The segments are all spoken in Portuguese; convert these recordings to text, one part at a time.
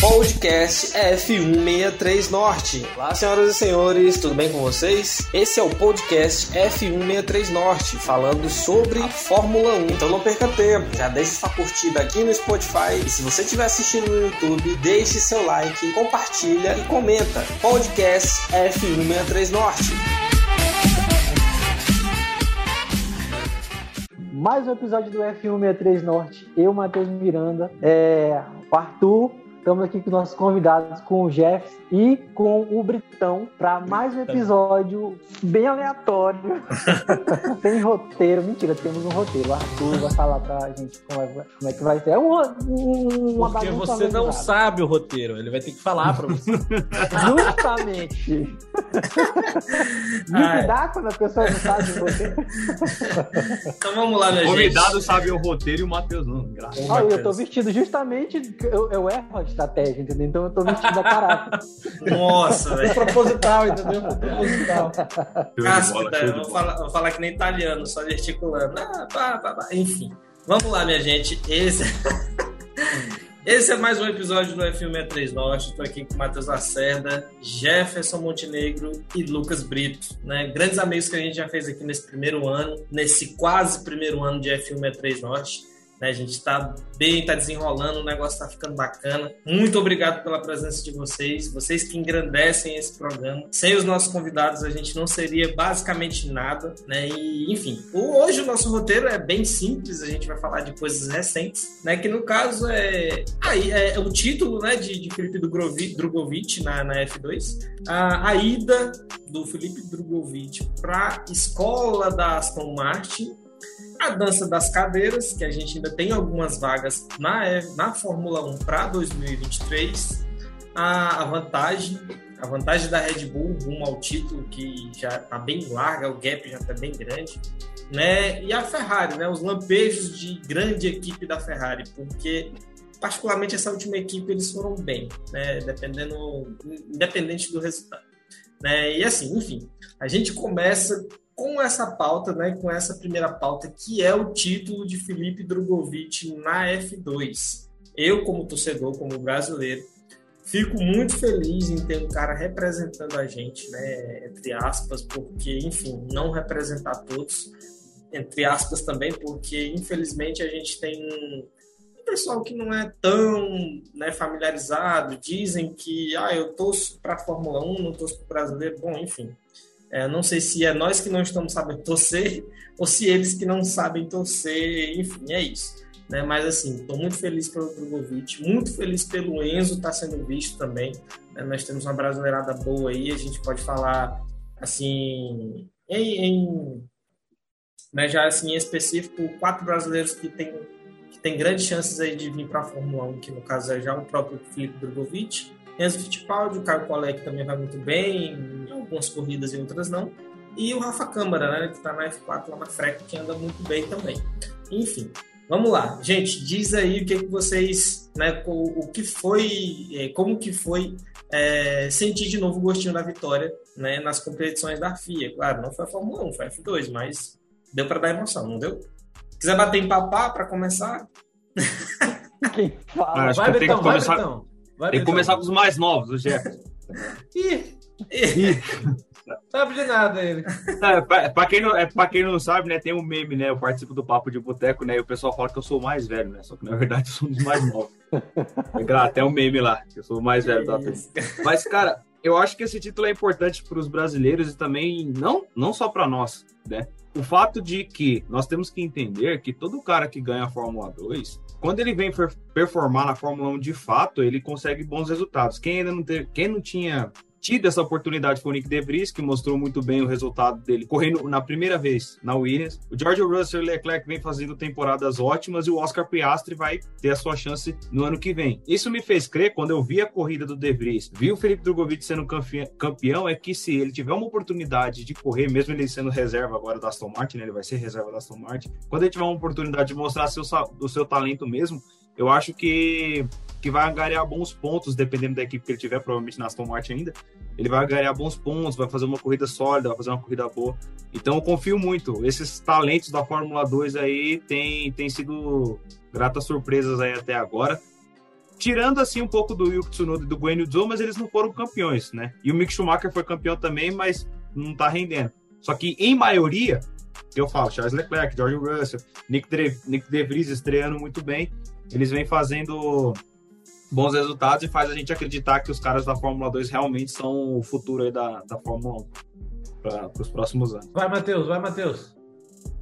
Podcast F163 Norte. Olá, senhoras e senhores, tudo bem com vocês? Esse é o podcast F163 Norte, falando sobre a Fórmula 1. Então não perca tempo, já deixe sua curtida aqui no Spotify e se você estiver assistindo no YouTube, deixe seu like, compartilha e comenta. Podcast F163 Norte. Mais um episódio do F163 Norte. Eu, Matheus Miranda, é, o Arthur Estamos aqui com nossos convidados, com o Jeff e com o Britão, para mais um episódio bem aleatório, sem roteiro. Mentira, temos um roteiro. O Arthur vai falar pra gente como é, como é que vai ser. É um, um, uma Porque você não sabe o roteiro, ele vai ter que falar para você. Justamente. Dá quando a pessoa não sabe o roteiro. então vamos lá, minha gente. O convidado sabe o roteiro e o Matheus não. Graças. Ah, eu tô vestido justamente, eu, eu erro estratégia, entendeu? Então eu tô vestido a caráter. Nossa, velho. proposital, entendeu? proposital. Casca, eu vou falar, vou falar que nem italiano, só gesticulando. Ah, pá, pá, pá. Enfim. Vamos lá, minha gente. Esse. Esse é mais um episódio do F163 Norte. Estou aqui com Matheus Lacerda, Jefferson Montenegro e Lucas Brito. Né? Grandes amigos que a gente já fez aqui nesse primeiro ano, nesse quase primeiro ano de F163 Norte. Né? A gente está bem, está desenrolando, o negócio está ficando bacana. Muito obrigado pela presença de vocês, vocês que engrandecem esse programa. Sem os nossos convidados, a gente não seria basicamente nada, né? E, enfim, hoje o nosso roteiro é bem simples, a gente vai falar de coisas recentes, né? Que no caso é, aí é, é o título, né? De, de Felipe Drogovic na, na F2, a, a ida do Felipe Drogovic para a escola da Aston Martin a dança das cadeiras, que a gente ainda tem algumas vagas na, na Fórmula 1 para 2023. A, a, vantagem, a vantagem da Red Bull rumo ao título, que já está bem larga, o gap já está bem grande. Né? E a Ferrari, né? os lampejos de grande equipe da Ferrari, porque particularmente essa última equipe eles foram bem, né? Dependendo, independente do resultado. Né? E assim, enfim, a gente começa com essa pauta, né, com essa primeira pauta, que é o título de Felipe Drogovic na F2. Eu, como torcedor, como brasileiro, fico muito feliz em ter um cara representando a gente, né, entre aspas, porque, enfim, não representar todos, entre aspas também, porque, infelizmente, a gente tem um pessoal que não é tão né, familiarizado, dizem que, ah, eu torço para a Fórmula 1, não torço para o brasileiro, bom, enfim, é, não sei se é nós que não estamos sabendo torcer ou se eles que não sabem torcer, enfim, é isso. Né? Mas assim, estou muito feliz pelo Drogovic, muito feliz pelo Enzo estar tá sendo visto também. Né? Nós temos uma brasileirada boa aí, a gente pode falar assim em, em né, já assim em específico quatro brasileiros que têm que tem grandes chances aí de vir para a Fórmula 1, que no caso é já o próprio Felipe Drogovic, Enzo Fittipaldi, o Caio Collet também vai muito bem, em algumas corridas e outras não. E o Rafa Câmara, né, que está na F4 lá na Freca, que anda muito bem também. Enfim, vamos lá. Gente, diz aí o que, que vocês, né, o, o que foi, é, como que foi é, sentir de novo o gostinho da vitória né, nas competições da FIA. Claro, não foi a Fórmula 1, foi a F2, mas deu para dar emoção, não deu? Quiser bater em papá para começar? Quem fala? Acho vai, Betão, tem que começar... Vai, Tem que começar com os mais novos, o Jefferson. Ih, ih. Sabe de nada ele. É, pra, pra, quem não, é, pra quem não sabe, né, tem um meme, né? Eu participo do Papo de Boteco, né? E o pessoal fala que eu sou o mais velho, né? Só que na verdade eu sou um dos mais novos. Até um meme lá, que eu sou o mais velho da Mas, cara, eu acho que esse título é importante para os brasileiros e também não, não só para nós, né? O fato de que nós temos que entender que todo cara que ganha a Fórmula 2, quando ele vem performar na Fórmula 1 de fato, ele consegue bons resultados. Quem ainda não teve, quem não tinha tido essa oportunidade foi o Nick De Vries, que mostrou muito bem o resultado dele correndo na primeira vez na Williams. O George Russell e Leclerc vem fazendo temporadas ótimas e o Oscar Piastri vai ter a sua chance no ano que vem. Isso me fez crer, quando eu vi a corrida do De Vries, vi o Felipe Drogovic sendo campeão, é que se ele tiver uma oportunidade de correr, mesmo ele sendo reserva agora da Aston Martin, né, ele vai ser reserva da Aston Martin, quando ele tiver uma oportunidade de mostrar seu, o seu talento mesmo, eu acho que que vai angariar bons pontos, dependendo da equipe que ele tiver, provavelmente na Aston Martin ainda. Ele vai angariar bons pontos, vai fazer uma corrida sólida, vai fazer uma corrida boa. Então eu confio muito. Esses talentos da Fórmula 2 aí têm, têm sido gratas surpresas aí até agora. Tirando assim um pouco do Yuki Tsunoda e do Gwen Zhou, mas eles não foram campeões, né? E o Mick Schumacher foi campeão também, mas não tá rendendo. Só que em maioria, eu falo, Charles Leclerc, George Russell, Nick De, Nick De Vries estreando muito bem, eles vêm fazendo bons resultados e faz a gente acreditar que os caras da Fórmula 2 realmente são o futuro aí da, da Fórmula 1 para os próximos anos. Vai, Matheus, vai, Matheus.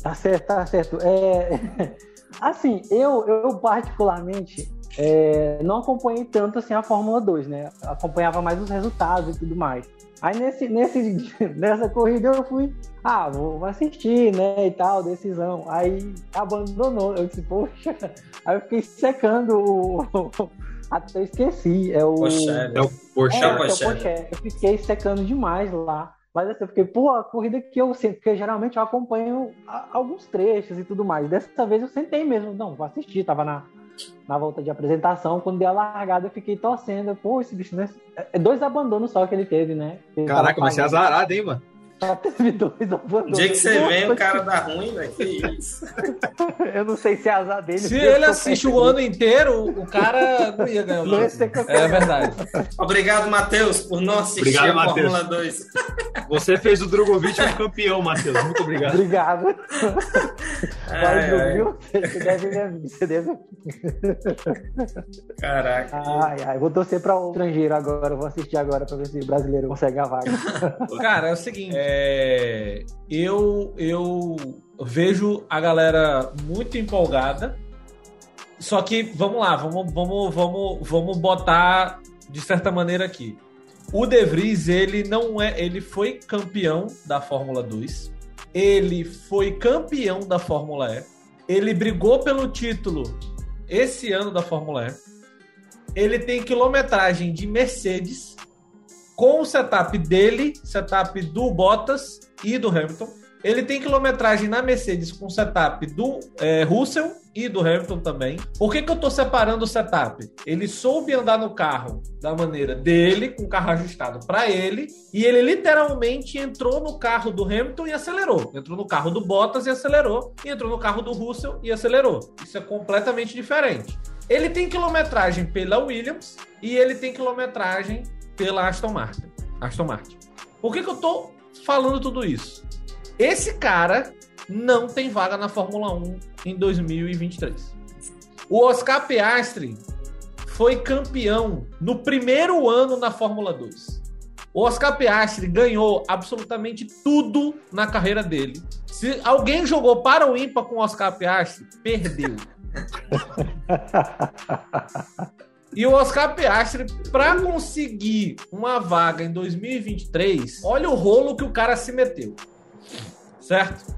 Tá certo, tá certo. É, assim, eu, eu particularmente é, não acompanhei tanto assim a Fórmula 2, né? Acompanhava mais os resultados e tudo mais. Aí nesse, nesse, nessa corrida eu fui, ah, vou assistir, né, e tal, decisão. Aí abandonou, eu disse, poxa, aí eu fiquei secando o, até esqueci. É o. Poxa, é o Porsche. É, é o Porsche. Eu fiquei secando demais lá. Mas assim, eu fiquei, pô, a corrida que eu sempre, porque geralmente eu acompanho alguns trechos e tudo mais. Dessa vez eu sentei mesmo, não, vou assistir, tava na, na volta de apresentação, quando deu a largada, eu fiquei torcendo. Pô, esse bicho, né? É dois abandonos só que ele teve, né? Ele Caraca, vai ser azarado, hein, mano? Só teve dois abandonos. O dia que você vem, o cara dá ruim, velho. Que isso. eu não sei se é azar dele. Se ele assiste o ano inteiro, o cara não ia ganhar o Não ia ser campeão. É verdade. Obrigado, Matheus, por não assistir Obrigado, a Matheus. Fórmula 2. Você fez o Drogovic um campeão, Matheus. Muito obrigado. Obrigado. Ai, Mas, ai. viu? Você deve, você deve. Caraca. Ai, ai, vou torcer para o estrangeiro agora. Vou assistir agora para ver se o brasileiro consegue a vaga. Cara, é o seguinte, é, eu, eu vejo a galera muito empolgada. Só que, vamos lá, vamos, vamos, vamos, vamos botar de certa maneira aqui. O De Vries, ele não é. Ele foi campeão da Fórmula 2. Ele foi campeão da Fórmula E. Ele brigou pelo título esse ano da Fórmula E. Ele tem quilometragem de Mercedes com o setup dele, setup do Bottas e do Hamilton. Ele tem quilometragem na Mercedes com setup do é, Russell e do Hamilton também. Por que, que eu tô separando o setup? Ele soube andar no carro da maneira dele, com o carro ajustado para ele, e ele literalmente entrou no carro do Hamilton e acelerou. Entrou no carro do Bottas e acelerou, e entrou no carro do Russell e acelerou. Isso é completamente diferente. Ele tem quilometragem pela Williams e ele tem quilometragem pela Aston Martin. Aston Martin. Por que, que eu tô falando tudo isso? Esse cara não tem vaga na Fórmula 1 em 2023. O Oscar Piastri foi campeão no primeiro ano na Fórmula 2. O Oscar Piastri ganhou absolutamente tudo na carreira dele. Se alguém jogou para o ímpar com o Oscar Piastri, perdeu. E o Oscar Piastri, para conseguir uma vaga em 2023, olha o rolo que o cara se meteu. Certo?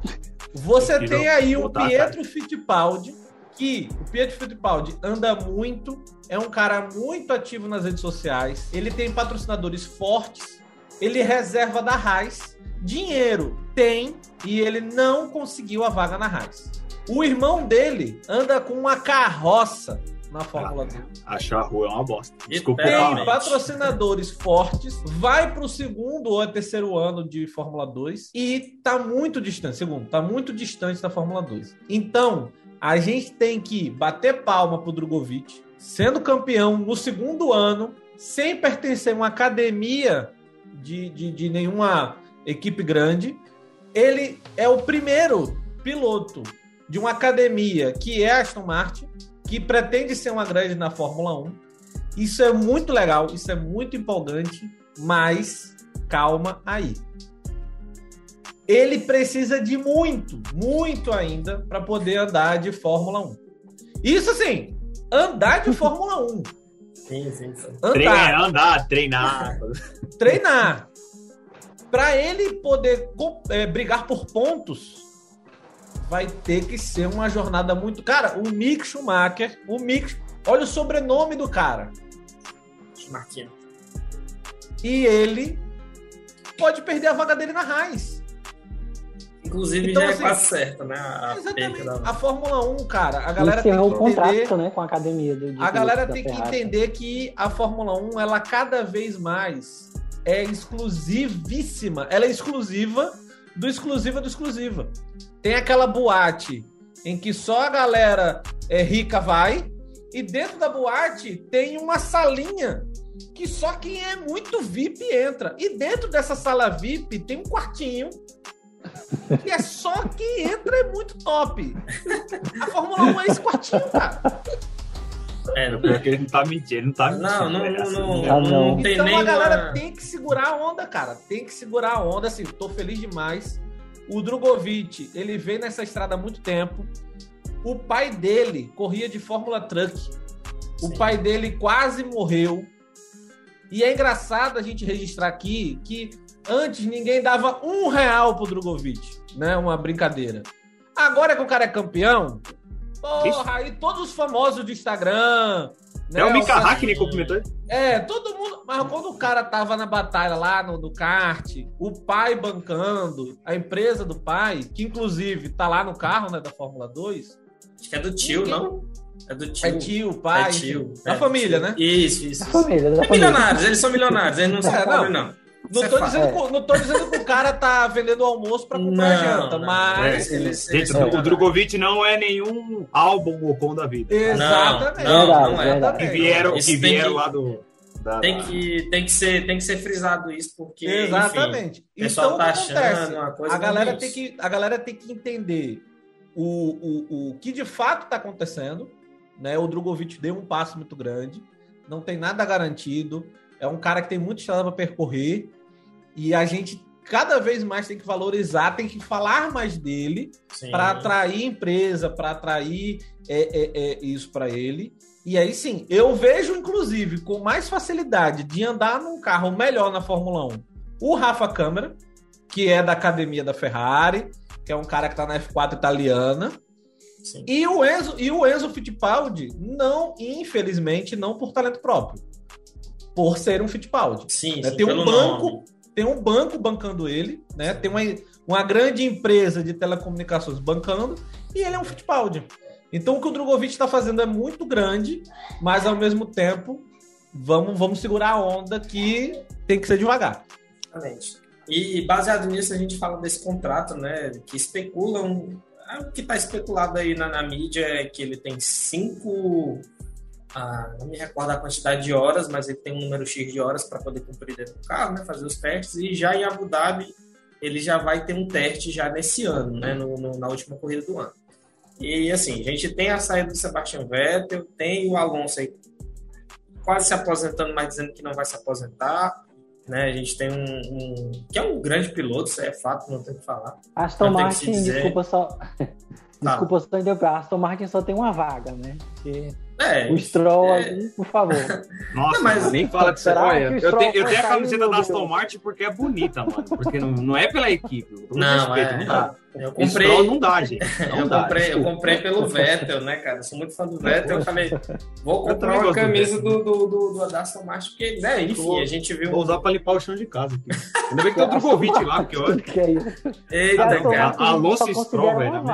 Você tem aí o Pietro Fittipaldi, que o Pietro Fittipaldi anda muito, é um cara muito ativo nas redes sociais, ele tem patrocinadores fortes, ele reserva da Raiz, dinheiro tem e ele não conseguiu a vaga na Raiz. O irmão dele anda com uma carroça na Fórmula 2. Achar a rua é uma bosta. Desculpa Tem patrocinadores fortes, vai para o segundo ou terceiro ano de Fórmula 2 e tá muito distante, segundo, tá muito distante da Fórmula 2. Então, a gente tem que bater palma pro Drogovic, sendo campeão no segundo ano, sem pertencer a uma academia de, de, de nenhuma equipe grande. Ele é o primeiro piloto de uma academia que é a Aston Martin, que pretende ser uma grande na Fórmula 1. Isso é muito legal, isso é muito empolgante, mas calma aí. Ele precisa de muito, muito ainda para poder andar de Fórmula 1. Isso sim, andar de Fórmula 1. Sim, sim, sim. Andar Treinar, andar, treinar. treinar. Para ele poder é, brigar por pontos, vai ter que ser uma jornada muito. Cara, o Mick Schumacher, o Mick. Olha o sobrenome do cara. Marquinhos. E ele pode perder a vaga dele na Raiz. Inclusive então, já é assim, quase certa, né? A, exatamente. Da... A Fórmula 1, cara, a galera tem que entender... contrato, né, com a academia. Do, a galera tem que entender que a Fórmula 1, ela cada vez mais é exclusivíssima. Ela é exclusiva do exclusiva do exclusiva. Tem aquela boate em que só a galera é, rica vai, e dentro da boate tem uma salinha que só quem é muito VIP entra. E dentro dessa sala VIP tem um quartinho que é só quem entra é muito top. A Fórmula 1 é esse quartinho, cara. É, porque ele não tá mentindo, ele não tá mentindo. Não, não, né? não, não, não, não. não Então a galera tem que segurar a onda, cara. Tem que segurar a onda, assim, tô feliz demais. O Drogovic, ele veio nessa estrada há muito tempo. O pai dele corria de Fórmula Truck. O Sim. pai dele quase morreu. E é engraçado a gente registrar aqui que antes ninguém dava um real pro Drogovic, né? Uma brincadeira. Agora que o cara é campeão, porra, aí todos os famosos do Instagram. Né, é o Mika Hackney cumprimentou É, todo mundo. Mas quando o cara tava na batalha lá no, no kart, o pai bancando, a empresa do pai, que inclusive tá lá no carro, né, da Fórmula 2. Acho que é do tio, ninguém... não? É do tio. É tio, pai. É tio. Da é, família, tio. né? Isso, isso. Da família, da é milionários, eles são milionários, eles não são é, pobres, não. Não tô, dizendo, é. não tô dizendo que o cara tá vendendo almoço pra comprar não, janta, não. mas. É, eles, Gente, eles o Drogovic não é nenhum álbum Ocon da vida. Exatamente. Não, não, não é. Que vieram, que vieram lá do. Da, tem, que, tem, que ser, tem que ser frisado isso, porque. Exatamente. Enfim, o pessoal então, tá achando uma coisa. A galera, tem que, a galera tem que entender o, o, o que de fato está acontecendo. Né? O Drogovic deu um passo muito grande, não tem nada garantido. É um cara que tem muita estrada para percorrer e a gente cada vez mais tem que valorizar, tem que falar mais dele para atrair empresa, para atrair é, é, é, isso para ele. E aí sim, eu vejo, inclusive, com mais facilidade de andar num carro melhor na Fórmula 1, o Rafa Câmara, que é da academia da Ferrari, que é um cara que está na F4 italiana. Sim. E o Enzo e o Enzo Fittipaldi não, infelizmente, não por talento próprio, por ser um Fittipaldi. Sim, né? sim tem um banco, nome. Tem um banco bancando ele, né? Tem uma, uma grande empresa de telecomunicações bancando e ele é um Fittipaldi. Então o que o Drogovic está fazendo é muito grande, mas ao mesmo tempo vamos vamos segurar a onda que tem que ser devagar. Exatamente. E baseado nisso a gente fala desse contrato, né? Que especulam é o que está especulado aí na, na, mídia é que ele tem cinco. Ah, não me recordo a quantidade de horas, mas ele tem um número X de horas para poder cumprir dentro do carro, né, fazer os testes. E já em Abu Dhabi, ele já vai ter um teste já nesse ano, né, no, no, na última corrida do ano. E assim, a gente tem a saída do Sebastian Vettel, tem o Alonso aí quase se aposentando, mas dizendo que não vai se aposentar. Né? A gente tem um, um, que é um grande piloto, isso é fato, não tem o que falar. Aston Martin, desculpa só. Tá. Desculpa só interromper, Aston Martin só tem uma vaga, né? Porque é, o Stroll é... ali, por favor. Nossa, não, mas nem fala disso. Olha, eu, tenho, eu tenho a camiseta da Aston Martin porque é bonita, mano. Porque não, não é pela equipe. Não, respeito, é, não dá. Eu comprei. Stroll não dá, gente. Não eu, dá, comprei, eu comprei pelo Vettel, né, cara? Eu sou muito fã do Vettel. Eu falei, vou comprar uma camisa do, do, do, do Aston Martin, porque, né, enfim, vou, a gente viu. Vou usar pra limpar o chão de casa. Aqui. Ainda bem que tem outro convite lá, porque olha. Eita, cara. Alonso Stroll, velho.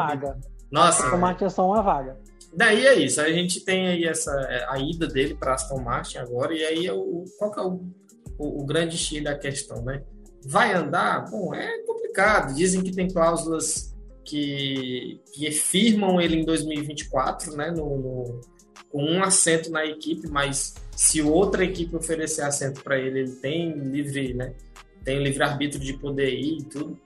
Nossa. Aston Martin é só uma vaga. Daí é isso, a gente tem aí essa, é, a ida dele para Aston Martin agora, e aí é o, qual que é o, o, o grande X da questão, né? Vai andar? Bom, é complicado. Dizem que tem cláusulas que, que firmam ele em 2024, né? No, no, com um assento na equipe, mas se outra equipe oferecer assento para ele, ele tem livre, né? Tem livre arbítrio de poder ir e tudo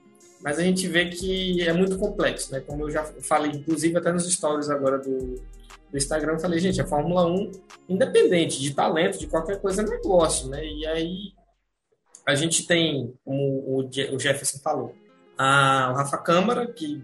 mas a gente vê que é muito complexo, né? Como eu já falei, inclusive até nos stories agora do, do Instagram, eu falei, gente, a Fórmula 1, independente de talento, de qualquer coisa, é negócio, né? E aí a gente tem, como o Jefferson falou, a, Rafa Câmara, que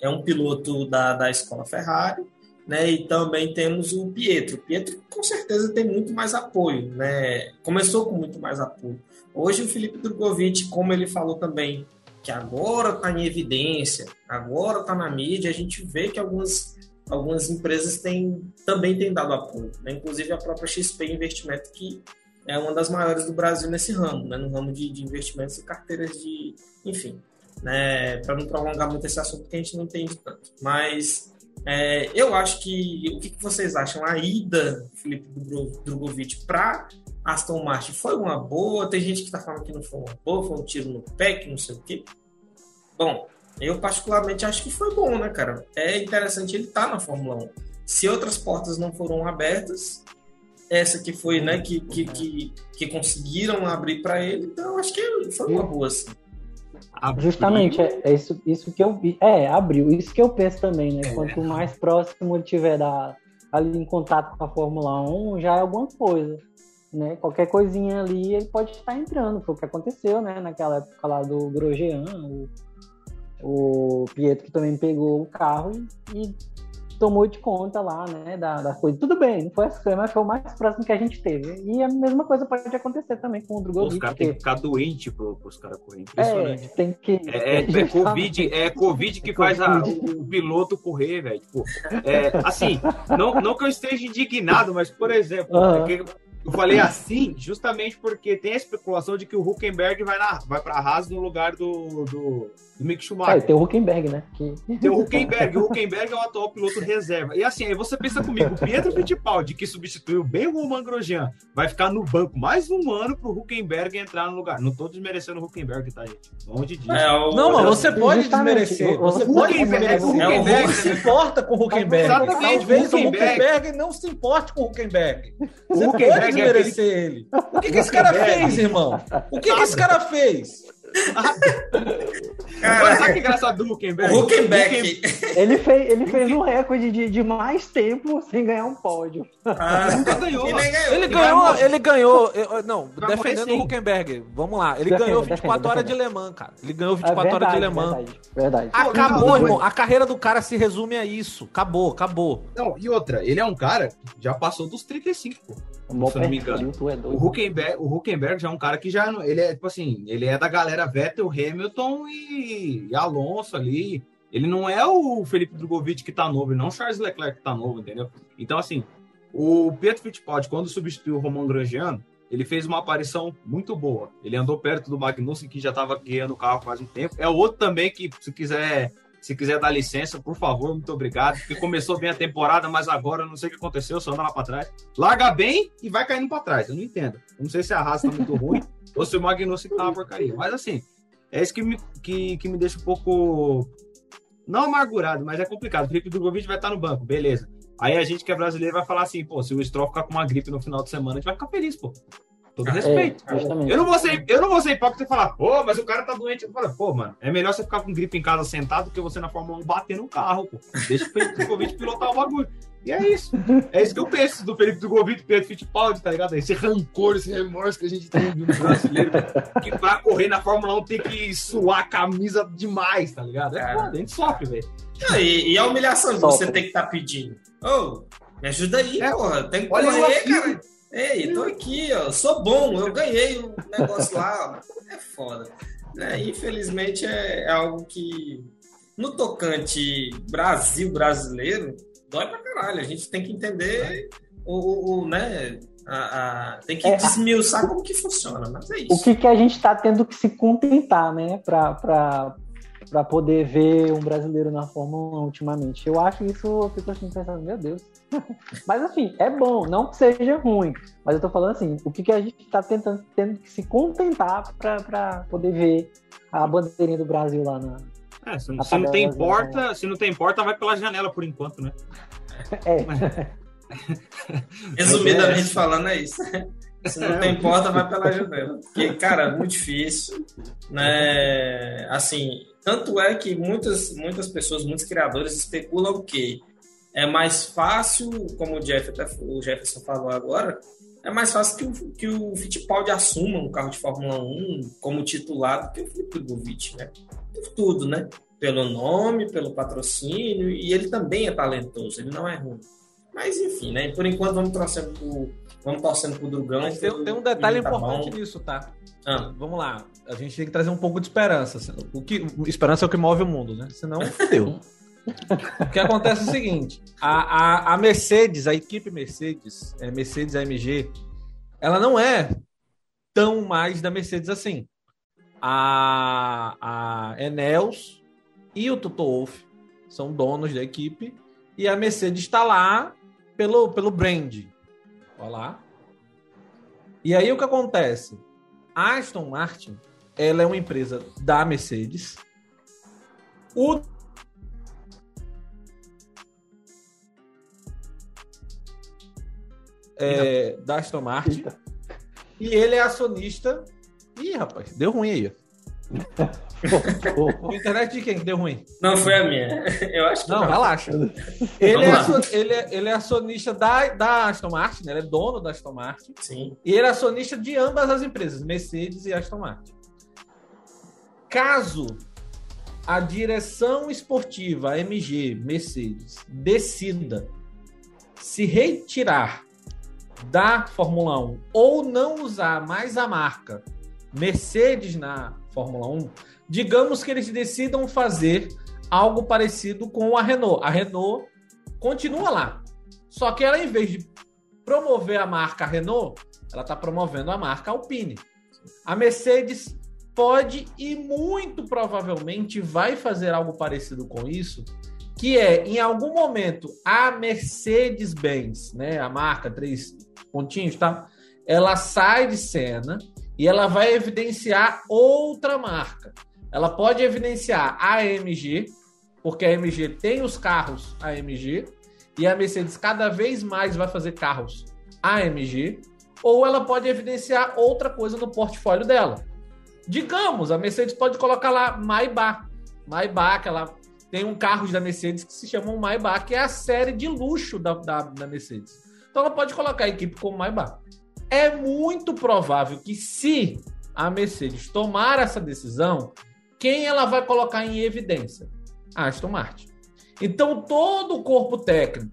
é um piloto da, da escola Ferrari, né? E também temos o Pietro. O Pietro com certeza tem muito mais apoio, né? Começou com muito mais apoio. Hoje o Felipe Drogovic, como ele falou também que agora está em evidência, agora está na mídia, a gente vê que algumas, algumas empresas têm, também têm dado apoio, né? inclusive a própria XP Investimento, que é uma das maiores do Brasil nesse ramo, né? no ramo de, de investimentos e carteiras de. Enfim. né? Para não prolongar muito esse assunto, porque a gente não entende tanto. Mas é, eu acho que. O que, vocês acham? A ida Felipe Drogovic para Aston Martin foi uma boa? Tem gente que está falando que não foi uma boa, foi um tiro no pé, que não sei o quê. Bom, eu particularmente acho que foi bom, né, cara? É interessante ele estar tá na Fórmula 1. Se outras portas não foram abertas, essa que foi, né, que, que, que, que conseguiram abrir para ele, então acho que foi uma boa, assim. Abriu. Justamente, é, é, isso, isso que eu vi. É, abriu. Isso que eu penso também, né? É. Quanto mais próximo ele tiver da, ali em contato com a Fórmula 1, já é alguma coisa. Né? Qualquer coisinha ali ele pode estar entrando. Foi o que aconteceu, né? Naquela época lá do Grosjean, o, o Pietro que também pegou o carro e, tomou de conta lá, né, da, da coisa. Tudo bem, não foi essa mas foi o mais próximo que a gente teve. E a mesma coisa pode acontecer também com o Drogovic. Os caras têm que ficar doentes pro, pros caras correr. É, tem que... É, é, é, COVID, é COVID que faz a, o, piloto correr, velho. Tipo, é, assim, não, não que eu esteja indignado, mas, por exemplo, uhum. É eu falei assim justamente porque tem a especulação de que o Huckenberg vai, na, vai para a Haas no lugar do, do, do Mick Schumacher. É, tem o Huckenberg, né? Que... Tem o Huckenberg. o Huckenberg é o atual piloto reserva. E assim, aí você pensa comigo, o Pietro Fittipaldi, que substituiu bem o Roman Grosjean, vai ficar no banco mais um ano pro Huckenberg entrar no lugar. Não tô desmerecendo o Huckenberg, tá, gente? Longe disso. É, o... Não, mas você pode desmerecer. Você pode desmerecer. O Huckenberg não se importa com o Huckenberg. Exatamente. Talvez o Huckenberg não se importe com o Huckenberg. Você pode desmerecer ele. O que, que esse cara fez, irmão? O que, que esse cara fez? Cara, sabe que engraçado do Huckenberg? O Huckenberg. Ele fez, ele fez um recorde de, de mais tempo sem ganhar um pódio. Ah, nunca ganhou. Ele ganhou. Ele ganhou, ele ganhou não, defendendo o Huckenberg. Vamos lá. Ele defendo, ganhou 24 defendo, horas defendo. de Le Mans, cara. Ele ganhou 24 é verdade, horas de Le Mans. Verdade, verdade. Acabou, irmão. A carreira do cara se resume a isso. Acabou, acabou. Não, e outra, ele é um cara que já passou dos 35, pô. Se não me engano. É o Huckenberg, o Huckenberg já é um cara que já. Ele é, tipo assim, ele é da galera Vettel, Hamilton e, e Alonso ali. Ele não é o Felipe Drogovic que tá novo, não o Charles Leclerc que tá novo, entendeu? Então, assim, o Pietro Fittipaldi, quando substituiu o Roman Grosjean, ele fez uma aparição muito boa. Ele andou perto do Magnussen, que já estava guiando o carro faz um tempo. É outro também que, se quiser se quiser dar licença, por favor, muito obrigado. Porque começou bem a temporada, mas agora não sei o que aconteceu, só anda lá para trás. Larga bem e vai caindo para trás. Eu não entendo. Não sei se a raça tá muito ruim ou se o Magnussen tá uma porcaria. Mas assim, é isso que me, que, que me deixa um pouco. Não amargurado, mas é complicado. O Felipe Drogovic vai estar no banco, beleza. Aí a gente que é brasileiro vai falar assim, pô, se o Stroll ficar com uma gripe no final de semana, a gente vai ficar feliz, pô. Todo é, respeito. eu, não vou ser, eu não vou ser hipócrita e falar, pô, mas o cara tá doente. Eu falo, pô, mano, é melhor você ficar com gripe em casa sentado do que você na Fórmula 1 bater no carro, pô. Deixa o Felipe Drogovic pilotar o bagulho. E é isso. É isso que eu penso do Felipe Drogovic, Pedro Fittipaldi, tá ligado? Esse rancor, esse remorso que a gente tem no brasileiro, que pra correr na Fórmula 1 tem que suar a camisa demais, tá ligado? É foda, a gente sofre, velho. E, e, a humilhação de você ter que estar tá pedindo? Ô, oh, me ajuda aí, é, porra. Tem que correr, cara. Ei, tô aqui, ó. Sou bom, eu ganhei o negócio lá. É foda. É, infelizmente é, é, algo que, no tocante Brasil brasileiro, dói pra caralho. A gente tem que entender o, o né? A, a, tem que é, desmiuçar como que funciona, mas é isso. O que, que a gente está tendo que se contentar, né? Para para poder ver um brasileiro na Fórmula 1 ultimamente. Eu acho isso, eu fico assim pensando, meu Deus. mas assim, é bom, não que seja ruim. Mas eu tô falando assim, o que, que a gente tá tentando tendo que se contentar para poder ver a bandeirinha do Brasil lá na. É, se, se não tem porta, se não tem porta, vai pela janela por enquanto, né? É. Resumidamente é. falando, é isso. Se não tem porta, vai pela janela. Porque, cara, é muito difícil. Né? Assim, tanto é que muitas, muitas pessoas, muitos criadores especulam que é mais fácil, como o, Jeff, o Jefferson falou agora, é mais fácil que o, que o Fittipaldi assuma um carro de Fórmula 1 como titular do que o Felipe Drogovic, né? Por tudo, né? Pelo nome, pelo patrocínio, e ele também é talentoso, ele não é ruim. Mas enfim, né? Por enquanto vamos torcendo pro, vamos torcendo pro Drugão. Mas tem, tem um detalhe tá importante bom. nisso, tá? Ah. Vamos lá. A gente tem que trazer um pouco de esperança. O que, esperança é o que move o mundo, né? Senão, fodeu. o que acontece é o seguinte: a, a, a Mercedes, a equipe Mercedes, é, Mercedes AMG, ela não é tão mais da Mercedes assim. a, a Enels e o Toto Wolff são donos da equipe e a Mercedes está lá pelo, pelo brand. Olha lá. E aí o que acontece? A Aston Martin ela é uma empresa da Mercedes. O é, da Aston Martin. Eita. E ele é acionista. Ih, rapaz, deu ruim aí. a internet de quem que deu ruim? Não, foi a minha. Eu acho que não. Não, relaxa. Ele é, ele, é, ele é acionista da, da Aston Martin, né? ele é dono da Aston Martin. Sim. E ele é acionista de ambas as empresas, Mercedes e Aston Martin. Caso a direção esportiva, a MG, Mercedes, decida se retirar da Fórmula 1 ou não usar mais a marca Mercedes na Fórmula 1, digamos que eles decidam fazer algo parecido com a Renault. A Renault continua lá. Só que ela, em vez de promover a marca Renault, ela está promovendo a marca Alpine. A Mercedes pode e muito provavelmente vai fazer algo parecido com isso, que é em algum momento a Mercedes-Benz, né, a marca três pontinhos, tá? Ela sai de cena e ela vai evidenciar outra marca. Ela pode evidenciar a AMG, porque a AMG tem os carros AMG e a Mercedes cada vez mais vai fazer carros AMG, ou ela pode evidenciar outra coisa no portfólio dela. Digamos, a Mercedes pode colocar lá Maybach. Maybach, ela tem um carro da Mercedes que se chama Maybach, que é a série de luxo da, da, da Mercedes. Então ela pode colocar a equipe como Maybach. É muito provável que se a Mercedes tomar essa decisão, quem ela vai colocar em evidência? A Aston Martin. Então todo o corpo técnico,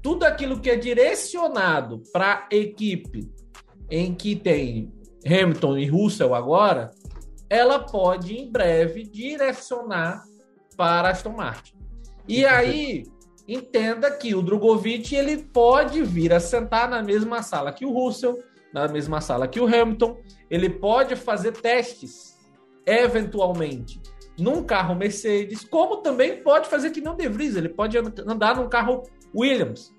tudo aquilo que é direcionado para a equipe em que tem Hamilton e Russell agora, ela pode em breve direcionar para Aston Martin. E aí, entenda que o Drogovic ele pode vir a sentar na mesma sala que o Russell, na mesma sala que o Hamilton, ele pode fazer testes, eventualmente, num carro Mercedes, como também pode fazer que não De Vries, ele pode andar num carro Williams.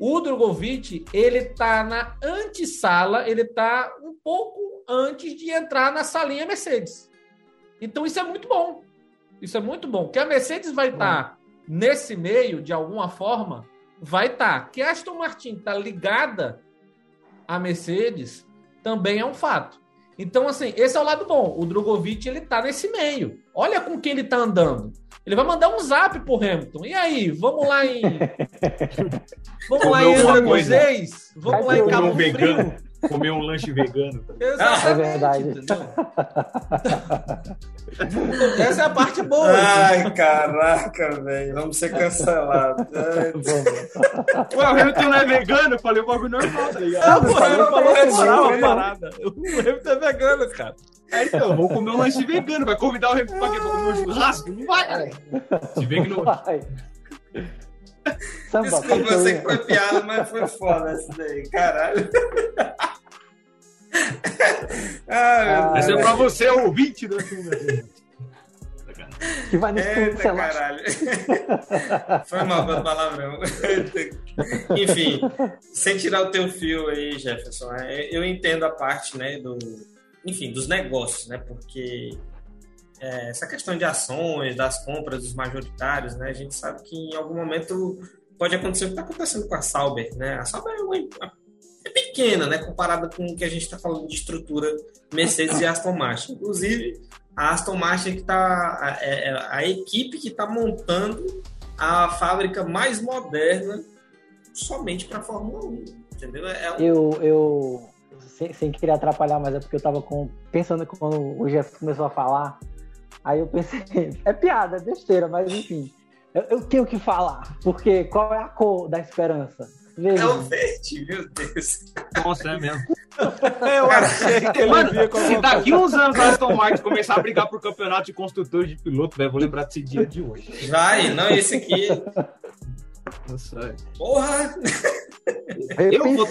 O Drogovic, ele tá na antessala, ele tá um pouco antes de entrar na salinha Mercedes. Então isso é muito bom. Isso é muito bom. Que a Mercedes vai estar tá nesse meio, de alguma forma, vai estar. Tá. Que a Aston Martin está ligada à Mercedes também é um fato. Então, assim, esse é o lado bom. O Drogovic, ele tá nesse meio. Olha com quem ele tá andando. Ele vai mandar um zap pro Hamilton. E aí, vamos lá em. vamos lá em Reis? Vamos lá em Cabo Frio? Comer um lanche vegano. Exatamente, é verdade. Essa é a parte boa. Ai, caraca, velho. Vamos ser cancelados. Pô, o Hamilton não é vegano? Eu falei o bagulho normal, tá ligado? Não, o Hamilton falou que uma parada. O Hamilton é vegano, cara. É, então, vou comer um lanche vegano. Vai convidar o Hamilton pra? Pra comer um churrasco? Não vai, cara. Se vê que não... Samba, Desculpa, eu sei que foi piada, mas foi foda essa daí, caralho. ah, Essa é pra você, ouvinte do que vai nos Eita, caralho. Foi mal pelo palavrão. Enfim, sem tirar o teu fio aí, Jefferson, é, eu entendo a parte, né, do, enfim, dos negócios, né, porque é, essa questão de ações, das compras dos majoritários, né? A gente sabe que em algum momento pode acontecer o que está acontecendo com a Sauber, né? A Sauber é, uma, é pequena, né? Comparada com o que a gente está falando de estrutura Mercedes e Aston Martin. Inclusive, a Aston Martin que está é, é, a equipe que está montando a fábrica mais moderna somente para a Fórmula 1, entendeu? É um... Eu, eu sem, sem, querer atrapalhar, mas é porque eu estava pensando quando o Jeff começou a falar Aí eu pensei, é piada, é besteira, mas enfim. Eu, eu, tenho que falar, porque qual é a cor da esperança? Veja. É o verde, meu Deus. Nossa, é mesmo. eu achei que ele Mano, se daqui uns anos a Aston Martin começar a brigar por campeonato de construtores de piloto, velho, vou lembrar desse dia de hoje. Vai, não, esse aqui. Nossa. Porra! eu, vou,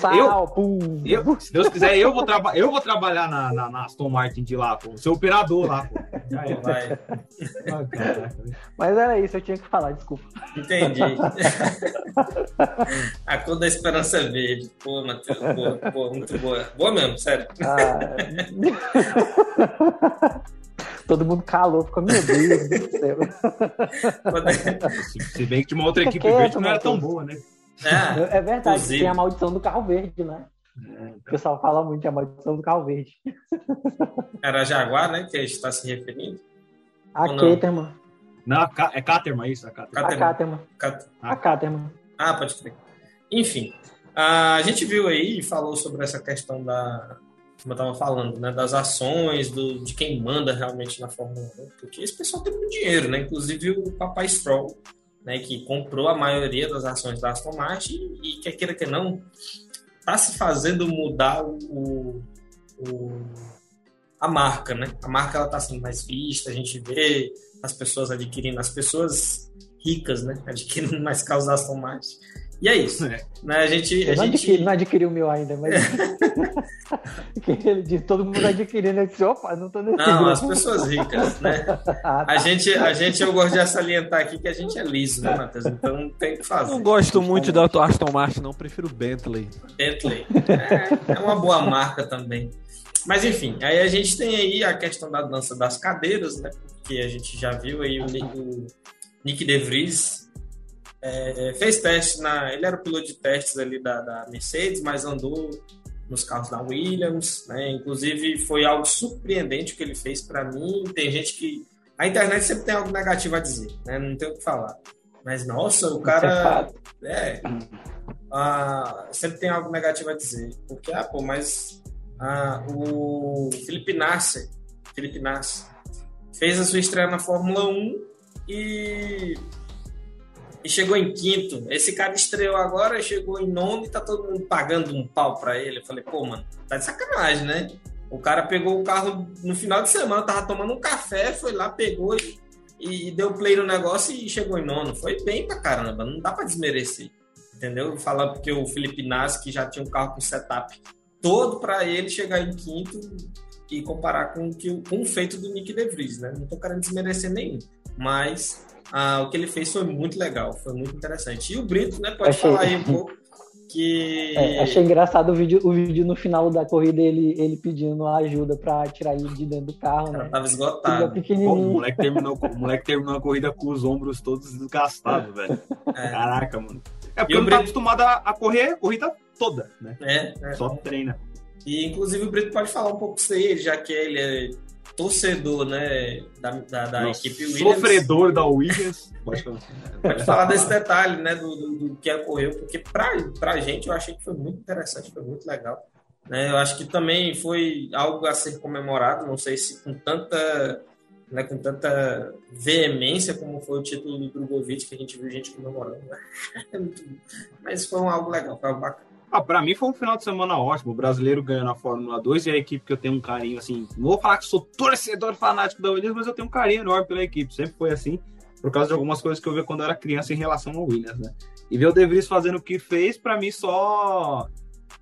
eu, eu, se Deus quiser, eu vou, traba, eu vou trabalhar na, na, na Aston Martin de lá, pô. Ser operador lá, pô. Aí, vai. Mas era isso, eu tinha que falar, desculpa. Entendi. a cor da esperança é verde. Pô, Matheus, boa, boa, muito boa. Boa mesmo, sério. Ah. Todo mundo calou, ficou, meu Deus do céu. Se bem que uma outra equipe verde que não era tão boa, né? É, é verdade, inclusive. tem a maldição do carro verde, né? É, então. O pessoal fala muito a maldição do carro verde. Era Jaguar, né? Que a gente está se referindo? A Caterman. Não, é Caterman isso? A Caterman. A Caterman. Ah, pode crer. Enfim, a gente viu aí e falou sobre essa questão da, como eu estava falando, né, das ações, do, de quem manda realmente na Fórmula 1, porque esse pessoal tem muito dinheiro, né? Inclusive o papai Stroll, né, que comprou a maioria das ações da Aston Martin e, quer queira que não, está se fazendo mudar o, o, a marca, né? A marca ela está sendo mais vista, a gente vê as pessoas adquirindo, as pessoas ricas, né, adquirindo mais carros da Aston Martin. E é isso. É. Né? A gente, a não, gente... Adquiri, não adquiriu o meu ainda, mas. ele diz, todo mundo adquirindo. Eu disse, opa, não tô nesse Não, grupo. as pessoas ricas, né? ah, tá. A gente, a gente, eu gosto de salientar aqui que a gente é liso, né, Matheus? Então tem que fazer. Não gosto muito da Aston Martin, não. Prefiro Bentley. Bentley. É, é uma boa marca também. Mas enfim, aí a gente tem aí a questão da dança das cadeiras, né? Que a gente já viu aí o, o Nick De Vries é, fez teste na. Ele era o piloto de testes ali da, da Mercedes, mas andou nos carros da Williams, né? Inclusive foi algo surpreendente o que ele fez para mim. Tem gente que a internet sempre tem algo negativo a dizer, né? Não tem o que falar. Mas nossa, o cara é, ah, sempre tem algo negativo a dizer, porque ah, pô, mas ah, o Felipe Nasser, Felipe Nasser fez a sua estreia na Fórmula 1 e e chegou em quinto. Esse cara estreou agora, chegou em nono e tá todo mundo pagando um pau pra ele. Eu falei, pô, mano, tá de sacanagem, né? O cara pegou o carro no final de semana, tava tomando um café, foi lá, pegou e, e deu play no negócio e chegou em nono. Foi bem pra caramba, não dá pra desmerecer. Entendeu? Falar porque o Felipe Nassi, que já tinha um carro com setup todo para ele chegar em quinto e comparar com, que, com o feito do Nick De Vries, né? Não tô querendo desmerecer nenhum, mas ah, o que ele fez foi muito legal, foi muito interessante. E o Brito, né, pode achei... falar aí um pouco que... É, achei engraçado o vídeo, o vídeo no final da corrida, ele, ele pedindo ajuda para tirar ele de dentro do carro, né? Tava esgotado. Pô, o, moleque terminou, o moleque terminou a corrida com os ombros todos desgastados, velho. É. Caraca, mano. É porque eu não tá acostumado a, a correr a corrida toda, né? É, é. Só treina. E inclusive o Brito pode falar um pouco disso aí, já que ele é torcedor né, da, da, da equipe Williams. Sofredor da Williams. Pode, pode falar desse detalhe né, do, do, do, que ocorreu, porque para a gente eu achei que foi muito interessante, foi muito legal. Né? Eu acho que também foi algo a ser comemorado, não sei se com tanta, né, com tanta veemência como foi o título do Drogovic, que a gente viu gente comemorando. Né? Mas foi um algo legal, foi algo bacana. Ah, pra mim foi um final de semana ótimo. O brasileiro ganhou na Fórmula 2 e a equipe que eu tenho um carinho, assim. Não vou falar que sou torcedor fanático da Williams, mas eu tenho um carinho enorme pela equipe. Sempre foi assim, por causa de algumas coisas que eu vi quando eu era criança em relação ao Williams, né? E ver o De Vries fazendo o que fez, para mim só.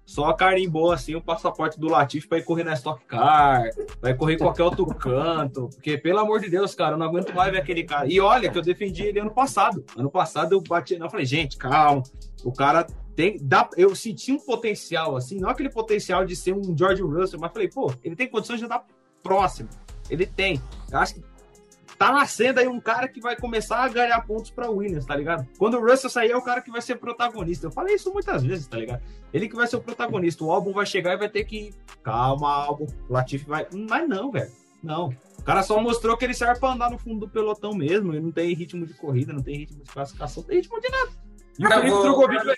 Só carimbou assim o passaporte do Latifi para ir correr na Stock Car, vai correr em qualquer outro canto, porque pelo amor de Deus, cara, eu não aguento mais ver aquele cara. E olha que eu defendi ele ano passado. Ano passado eu bati, não, eu falei, gente, calma. O cara tem, dá, eu senti um potencial, assim, não aquele potencial de ser um George Russell, mas falei, pô, ele tem condições de andar próximo. Ele tem. Eu acho que tá nascendo aí um cara que vai começar a ganhar pontos para Williams, tá ligado? Quando o Russell sair, é o cara que vai ser protagonista. Eu falei isso muitas vezes, tá ligado? Ele que vai ser o protagonista. O álbum vai chegar e vai ter que. Calma, álbum. O Latifi vai. Mas não, velho. Não. O cara só mostrou que ele serve pra andar no fundo do pelotão mesmo. Ele não tem ritmo de corrida, não tem ritmo de classificação, não tem ritmo de nada. E o Felipe Drogovic vai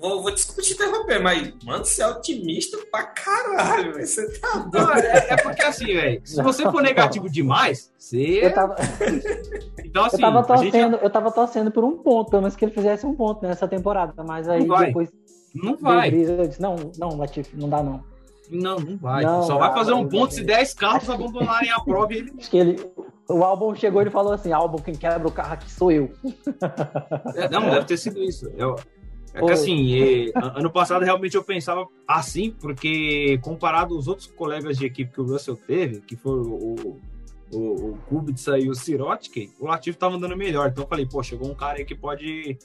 Vou, vou desculpa te interromper, mas, mano, você é otimista pra caralho. Você tá doido. É, é, porque assim, velho, se você for negativo demais, você. Eu tava... Então, assim. Eu tava, torcendo, gente... eu tava torcendo por um ponto, pelo menos que ele fizesse um ponto nessa temporada, mas aí não depois. Não vai. disse, não, não, Latif, não dá não. Não, não vai. Não, Só vai fazer um ponto se 10 carros abandonarem a prova e ele. Acho que ele. O álbum chegou e ele falou assim: álbum, quem quebra o carro aqui sou eu. É, não, deve ter sido isso. Eu, É que assim, ano passado realmente eu pensava assim, porque comparado aos outros colegas de equipe que o Russell teve, que foi o, o, o Kubica e o Sirotkin, o Latifi estava andando melhor. Então eu falei, pô, chegou um cara aí que pode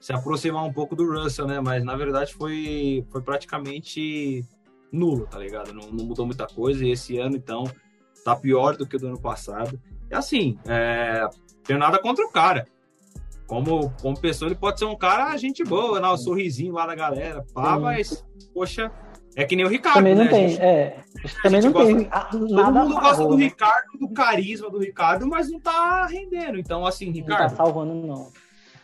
se aproximar um pouco do Russell, né? Mas na verdade foi, foi praticamente nulo, tá ligado? Não, não mudou muita coisa e esse ano, então, tá pior do que o do ano passado. E assim, é, tenho nada contra o cara como, como pessoa, ele pode ser um cara gente boa, né? O sorrisinho lá da galera, pá, Sim. mas, poxa, é que nem o Ricardo. Também não né? tem, gente, é. Também não gosta, tem. Todo mundo gosta do né? Ricardo, do carisma do Ricardo, mas não tá rendendo. Então, assim, Ricardo. Não tá salvando, não.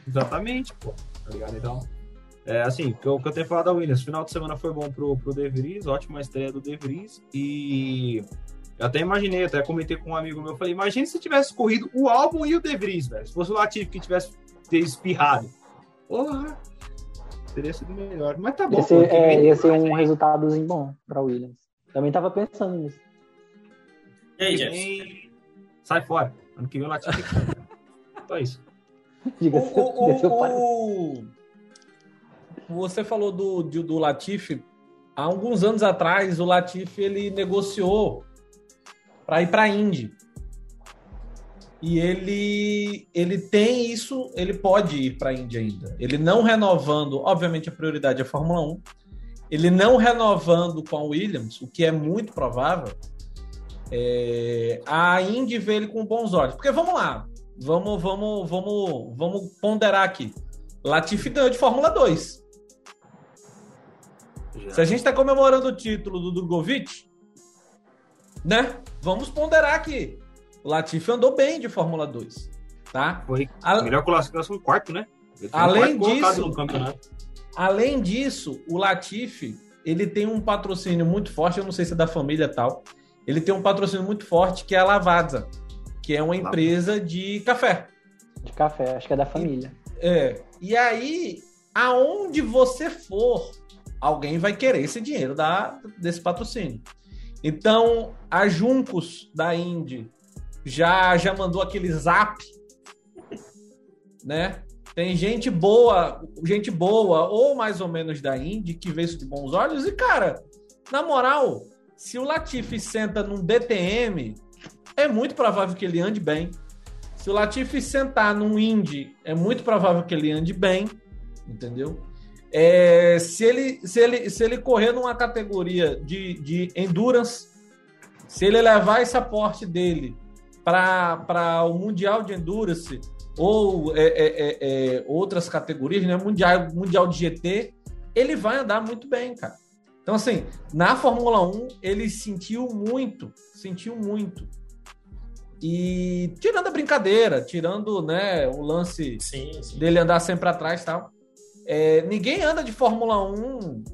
Exatamente, pô. Tá ligado? Então. É, assim, o que eu, que eu tenho falado da Williams, final de semana foi bom pro, pro De Vries, ótima estreia do De Vries, e eu até imaginei, até comentei com um amigo meu, falei, imagine se tivesse corrido o álbum e o De Vries, velho, se fosse o Latifi que tivesse ter espirrado. Porra! Teria sido melhor. Mas tá bom. Ia ser, é, ia ser um resultadozinho bom para Williams. Também tava pensando nisso. E aí, Jeff? Sai fora. Ano que vem o Latifi. Só isso. Diga, o, o, o, você falou do, do, do Latifi. Há alguns anos atrás, o Latifi ele negociou para ir para a Indy. E ele, ele tem isso, ele pode ir para a Índia ainda. Ele não renovando, obviamente a prioridade é a Fórmula 1. Ele não renovando com a Williams, o que é muito provável, é, a Indy vê ele com bons olhos. Porque vamos lá, vamos, vamos, vamos, vamos ponderar aqui. Latifi ganhou de Fórmula 2. Já. Se a gente está comemorando o título do Drogovic, né? Vamos ponderar aqui. O Latifi andou bem de Fórmula 2. Tá? Foi a melhor classificação quarto, né? Além disso, além disso, o Latifi ele tem um patrocínio muito forte, eu não sei se é da família tal. Ele tem um patrocínio muito forte que é a Lavazza, que é uma empresa de café. De café, acho que é da família. E, é. E aí, aonde você for, alguém vai querer esse dinheiro da, desse patrocínio. Então, a Juncos da Indy já já mandou aquele zap, né? Tem gente boa, gente boa ou mais ou menos da Indy que vê isso de bons olhos e cara, na moral, se o Latifi senta num DTM, é muito provável que ele ande bem. Se o Latifi sentar num Indy, é muito provável que ele ande bem, entendeu? É, se, ele, se, ele, se ele correr numa categoria de, de endurance, se ele levar esse aporte dele para o Mundial de Endurance ou é, é, é, é, outras categorias, né? Mundial, mundial de GT, ele vai andar muito bem, cara. Então, assim, na Fórmula 1, ele sentiu muito, sentiu muito. E tirando a brincadeira, tirando né, o lance sim, sim. dele andar sempre atrás e tal, é, ninguém anda de Fórmula 1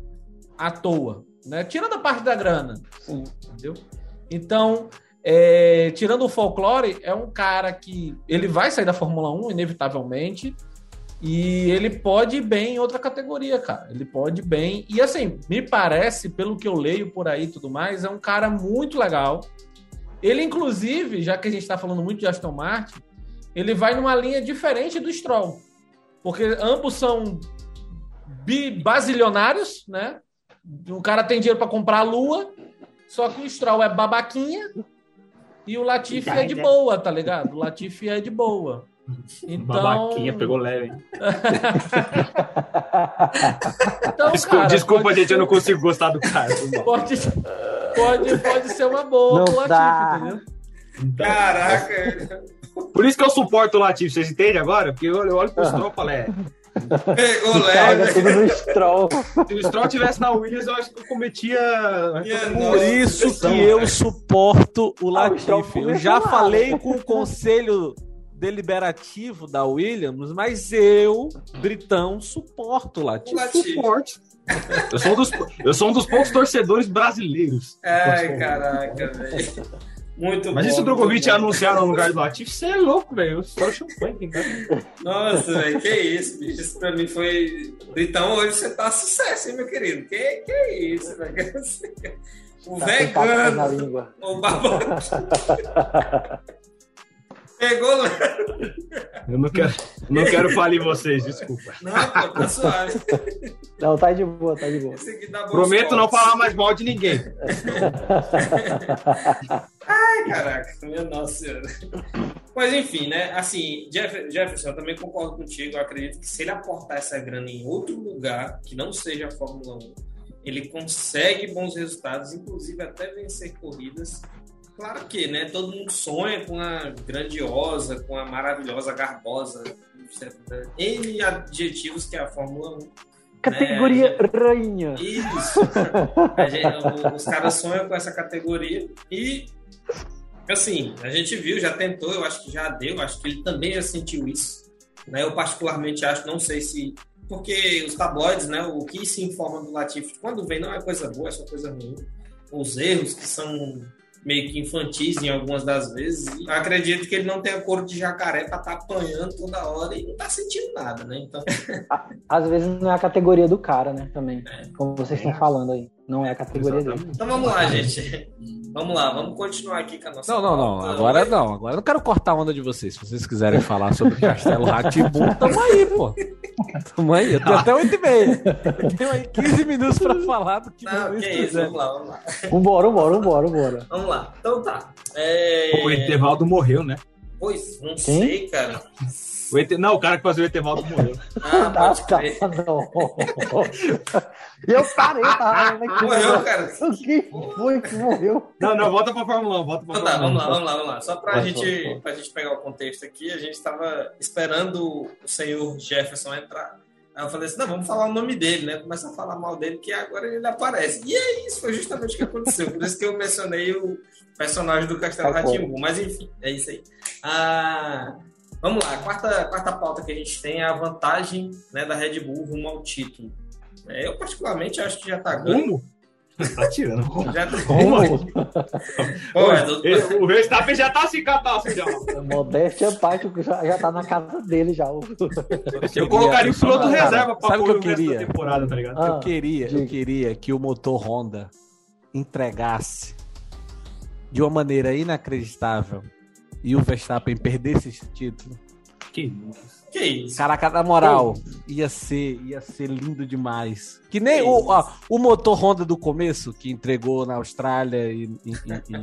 à toa, né? Tirando a parte da grana, sim. entendeu? Então, é, tirando o folclore, é um cara que ele vai sair da Fórmula 1, inevitavelmente, e ele pode ir bem em outra categoria, cara. Ele pode ir bem. E assim, me parece, pelo que eu leio por aí e tudo mais, é um cara muito legal. Ele, inclusive, já que a gente está falando muito de Aston Martin, ele vai numa linha diferente do Stroll. Porque ambos são basilionários, né? O cara tem dinheiro para comprar a lua, só que o Stroll é babaquinha e o Latifi é de boa, tá ligado? O Latifi é de boa. Então... Babaquinha, pegou leve. então, desculpa, cara, desculpa pode... gente, eu não consigo gostar do cara. Pode, pode, pode ser uma boa pro Latifi, entendeu? Caraca! Por isso que eu suporto o Latifi, vocês entendem agora? Porque eu, eu olho pro Stroll e falo, é, Pegou leve. tudo no Stroll. Se o Stroll tivesse na Williams, eu acho que eu cometia. Por isso que eu suporto o ah, Latifi. eu já falei com o conselho deliberativo da Williams, mas eu, Britão, suporto o Latifi. Suporto. Eu sou, um dos, eu sou um dos poucos torcedores brasileiros. Ai, caraca, velho. Muito Mas bom, se o Drogovic anunciar no lugar do Latifi? Você é louco, velho. Só champanhe, cara. Nossa, velho, que isso, bicho. Isso pra mim foi. Então hoje você tá sucesso, hein, meu querido? Que, que isso, velho? O tá vegano. O babaca. Pegou, Eu não quero, não quero falir vocês, desculpa. Não, pô, tá suave. Não, tá de boa, tá de boa. Prometo não falar mais mal de ninguém. Caraca, meu nossa senhora. Mas enfim, né? Assim, Jeff, Jefferson, eu também concordo contigo. Eu acredito que se ele aportar essa grana em outro lugar, que não seja a Fórmula 1, ele consegue bons resultados, inclusive até vencer corridas Claro que, né? Todo mundo sonha com a grandiosa, com a maravilhosa, garbosa, N adjetivos que é a Fórmula 1. Categoria né? rainha. Isso. Gente, os caras sonham com essa categoria e, assim, a gente viu, já tentou, eu acho que já deu, acho que ele também já sentiu isso. Né? Eu particularmente acho, não sei se porque os tabloides, né, o que se informa do Latifi, quando vem não é coisa boa, é só coisa ruim. Os erros que são meio que infantis em algumas das vezes. E acredito que ele não tenha couro de jacaré para estar tá apanhando toda hora e não tá sentindo nada, né? Então. Às vezes não é a categoria do cara, né? Também. É. Como vocês estão falando aí. Não é a categoria Exatamente. dele. Então vamos lá, gente. Vamos lá, vamos continuar aqui com a nossa. Não, não, não. Agora não. Agora eu não quero cortar a onda de vocês. Se vocês quiserem falar sobre Castelo Ratibum, tamo aí, pô. Tamo aí. Eu tenho até 8 e meia. Tenho aí 15 minutos pra falar do que Não, que isso, vamos lá, vamos lá. Vambora, vambora, vambora, vambora. Vamos lá. Então tá. É... O Etevaldo morreu, né? Pois, não Sim? sei, cara. O ET... Não, o cara que fazia o Etevaldo morreu. Ah, pode crer. não. E eu parei, tá? Morreu, cara. O que foi que morreu? Não, não, volta pra Fórmula 1, volta pra então, tá, vamos lá, vamos lá, vamos lá. Só pra, gente, pra gente pegar o contexto aqui, a gente estava esperando o senhor Jefferson entrar. Aí eu falei assim, não, vamos falar o nome dele, né? Começa a falar mal dele, que agora ele aparece. E é isso, foi justamente o que aconteceu. Por isso que eu mencionei o personagem do Castelo tá Ratimbu. Mas enfim, é isso aí. Ah, vamos lá, a quarta, quarta pauta que a gente tem é a vantagem né, da Red Bull rumo ao título. É, eu, particularmente, acho que já tá ganho. Tá tirando. Já tá... Pô, é do... O Verstappen já tá se catando já. Modéstia parte já, já tá na casa dele já. Eu colocaria o piloto reserva pra Sabe o que eu queria? temporada, tá ligado? Ah, eu queria, eu queria que o motor Honda entregasse de uma maneira inacreditável e o Verstappen perdesse esse título. Que isso. Que isso? Caraca, na moral, ia ser, ia ser lindo demais. Que nem que o, ó, o motor Honda do começo, que entregou na Austrália e, e, e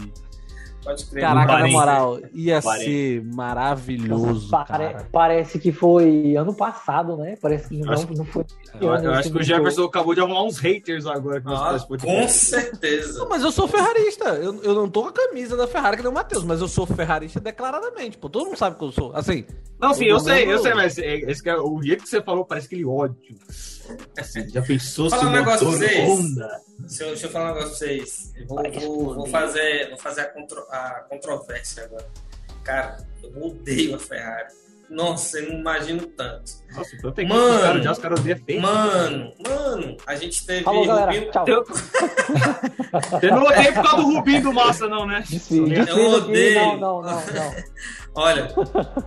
Pode crer. Caraca, na moral, ia ser maravilhoso. Pare parece que foi ano passado, né? Parece que não, acho, não foi. Eu, eu acho que o Jefferson acabou de arrumar uns haters agora. Ah, com certeza. Não, mas eu sou ferrarista. Eu, eu não tô com a camisa da Ferrari que nem o Matheus, mas eu sou ferrarista declaradamente. Pô, todo mundo sabe que eu sou. Assim. Não, sim, eu, eu sei, eu sei, mas é, esse, é, o jeito que você falou parece aquele ódio. Já pensou se um negócio pra vocês. Onda? Deixa eu, deixa eu falar um negócio pra vocês. Eu vou, vou, vou, fazer, vou fazer a, contro, a controvérsia agora. Cara, eu odeio a Ferrari. Nossa, eu não imagino tanto. Nossa, tem que mano, já os caras odeiam Mano, mano, a gente teve Falou, Rubinho. Tchau. Você não odeia por causa do Rubinho do Massa, não, né? Sim, eu odeio. Não, não, não, não. Olha,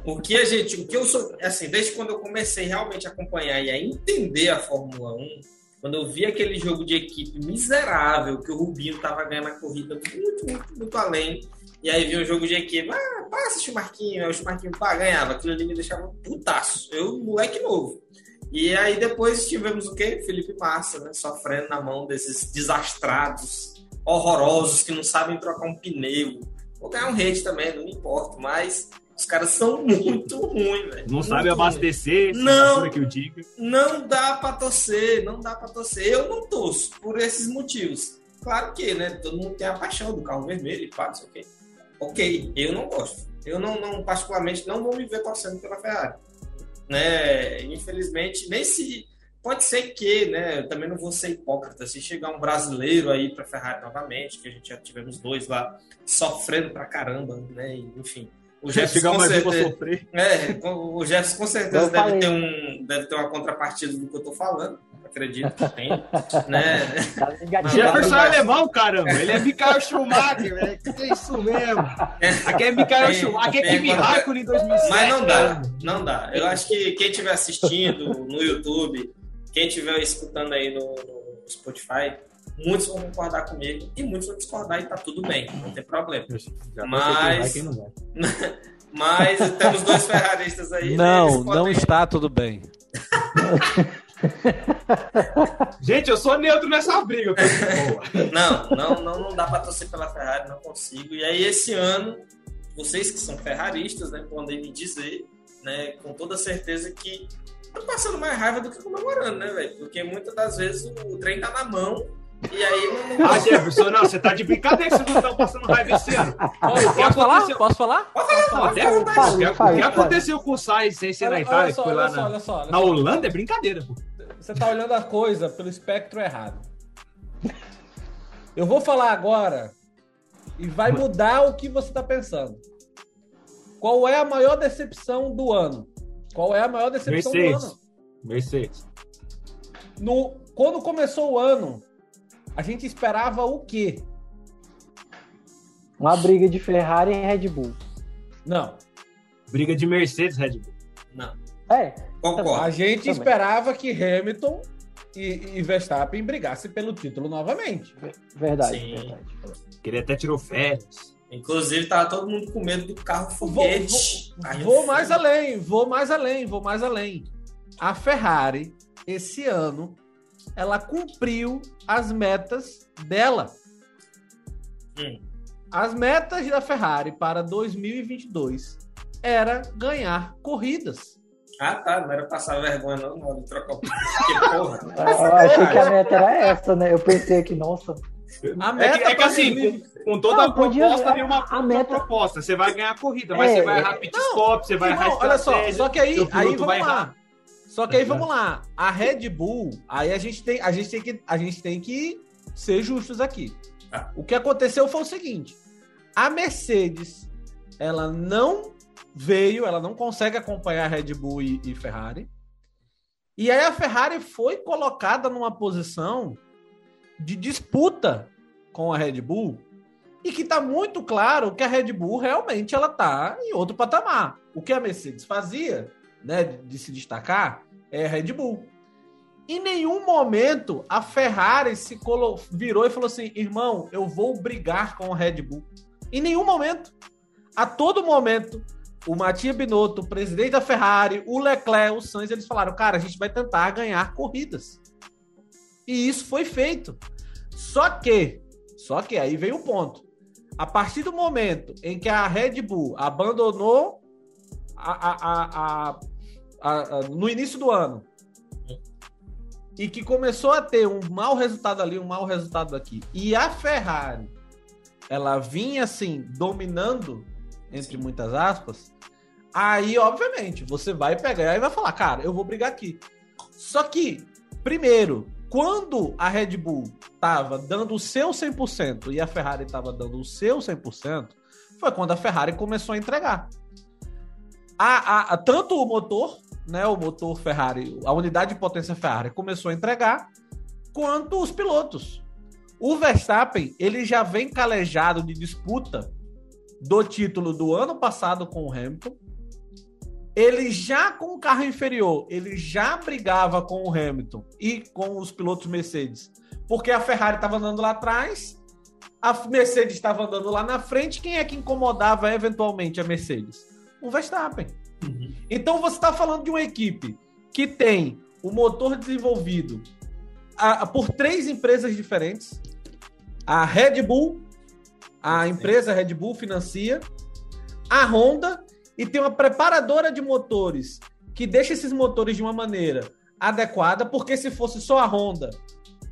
o que a gente, o que eu sou, assim, desde quando eu comecei realmente a acompanhar e a entender a Fórmula 1, quando eu vi aquele jogo de equipe miserável, que o Rubinho tava ganhando a corrida muito, muito, muito além, e aí vi um jogo de equipe, ah, passa o Chumarquinho, o Chumarquinho pá, ganhava, aquilo ali me deixava putaço, eu, moleque novo. E aí depois tivemos o quê? Felipe Massa, né, sofrendo na mão desses desastrados, horrorosos, que não sabem trocar um pneu. Vou ganhar um hate também, não me importa, mas os caras são muito ruins, velho. Não sabe abastecer, não, que eu diga. Não dá pra torcer, não dá pra torcer. Eu não torço por esses motivos. Claro que, né? Todo mundo tem a paixão do carro vermelho e pá, não sei o quê. Ok, eu não gosto. Eu não, não, particularmente, não vou me ver torcendo pela Ferrari. Né? Infelizmente, nem se. Pode ser que, né? Eu também não vou ser hipócrita. Se chegar um brasileiro aí para Ferrari novamente, que a gente já tivemos dois lá sofrendo pra caramba, né? Enfim o Jefferson com certeza, é, o Jefferson com certeza deve ter, um, deve ter uma contrapartida do que eu tô falando. Acredito que tem. né? Tá Jefferson é alemão, caramba. Ele é Michael Schumacher, velho. É isso mesmo. Aqui é Michael Schumacher, aqui é Kimi Raikkonen em 2007. Mas não dá, não dá. Eu acho que quem estiver assistindo no YouTube, quem estiver escutando aí no, no Spotify, muitos vão concordar comigo e muitos vão discordar e tá tudo bem, não tem problema. Mas, Mas temos dois ferraristas aí. Né? Não, né? não está tudo bem. Gente, eu sou neutro nessa briga. não, não, não, não dá para torcer pela Ferrari, não consigo. E aí, esse ano, vocês que são ferraristas, né, podem me dizer, né, com toda certeza que tá passando mais raiva do que comemorando, né, velho? Porque muitas das vezes o trem tá na mão e aí não. Ah, Jefferson, não, você tá de brincadeira que vocês não estão passando raiva esse ano. Posso, posso falar? Posso falar? Pode falar. O que aconteceu com o Sainz sem ser na Itália, que foi lá na, na Holanda, é brincadeira, pô. Você tá olhando a coisa pelo espectro errado. Eu vou falar agora e vai mudar o que você tá pensando. Qual é a maior decepção do ano? Qual é a maior decepção Mercedes. do ano? Mercedes. No, quando começou o ano, a gente esperava o quê? Uma briga de Ferrari e Red Bull. Não. Briga de Mercedes Red Bull. Não. É. Concordo. A gente Também. esperava que Hamilton e, e, Verstappen brigassem pelo título novamente. Verdade, Sim. verdade. Ele até tirou férias. Inclusive, tava todo mundo com medo do carro foguete. Vou, vou, vou mais além, vou mais além, vou mais além. A Ferrari, esse ano, ela cumpriu as metas dela. Hum. As metas da Ferrari para 2022 era ganhar corridas. Ah, tá. Não era passar vergonha, não, na hora de trocar o porra. Eu achei que a meta era essa, né? Eu pensei que, nossa. A meta é que, é que assim, com, com toda não, a proposta, podia, uma, a meta... proposta. Você vai ganhar a corrida, mas é, você vai errar pit stop, você vai errar Olha só, só que aí, aí vamos lá. Só que aí vamos lá, a Red Bull, aí a gente tem, a gente tem que, a gente tem que ser justos aqui. Ah. O que aconteceu foi o seguinte: a Mercedes, ela não veio, ela não consegue acompanhar Red Bull e, e Ferrari. E aí a Ferrari foi colocada numa posição de disputa com a Red Bull e que está muito claro que a Red Bull realmente ela tá em outro patamar. O que a Mercedes fazia, né, de se destacar, é a Red Bull. Em nenhum momento a Ferrari se virou e falou assim: irmão, eu vou brigar com a Red Bull. Em nenhum momento. A todo momento, o Matia Binotto, o presidente da Ferrari, o Leclerc, o Sainz, eles falaram: cara, a gente vai tentar ganhar corridas. E isso foi feito. Só que, só que aí veio o ponto. A partir do momento em que a Red Bull abandonou a, a, a, no início do ano e que começou a ter um mau resultado ali, um mau resultado aqui, e a Ferrari ela vinha assim dominando entre muitas aspas, aí obviamente você vai pegar e vai falar, cara, eu vou brigar aqui. Só que primeiro, quando a Red Bull estava dando o seu 100% e a Ferrari estava dando o seu 100%, foi quando a Ferrari começou a entregar. A, a, a, tanto o motor né, o motor Ferrari, a unidade de potência Ferrari começou a entregar, quanto os pilotos. O Verstappen, ele já vem calejado de disputa do título do ano passado com o Hamilton. Ele já com o carro inferior, ele já brigava com o Hamilton e com os pilotos Mercedes, porque a Ferrari estava andando lá atrás, a Mercedes estava andando lá na frente. Quem é que incomodava eventualmente a Mercedes? O Verstappen. Uhum. Então você está falando de uma equipe que tem o motor desenvolvido a, a, por três empresas diferentes. A Red Bull, a empresa Red Bull financia, a Honda e tem uma preparadora de motores que deixa esses motores de uma maneira adequada, porque se fosse só a Honda,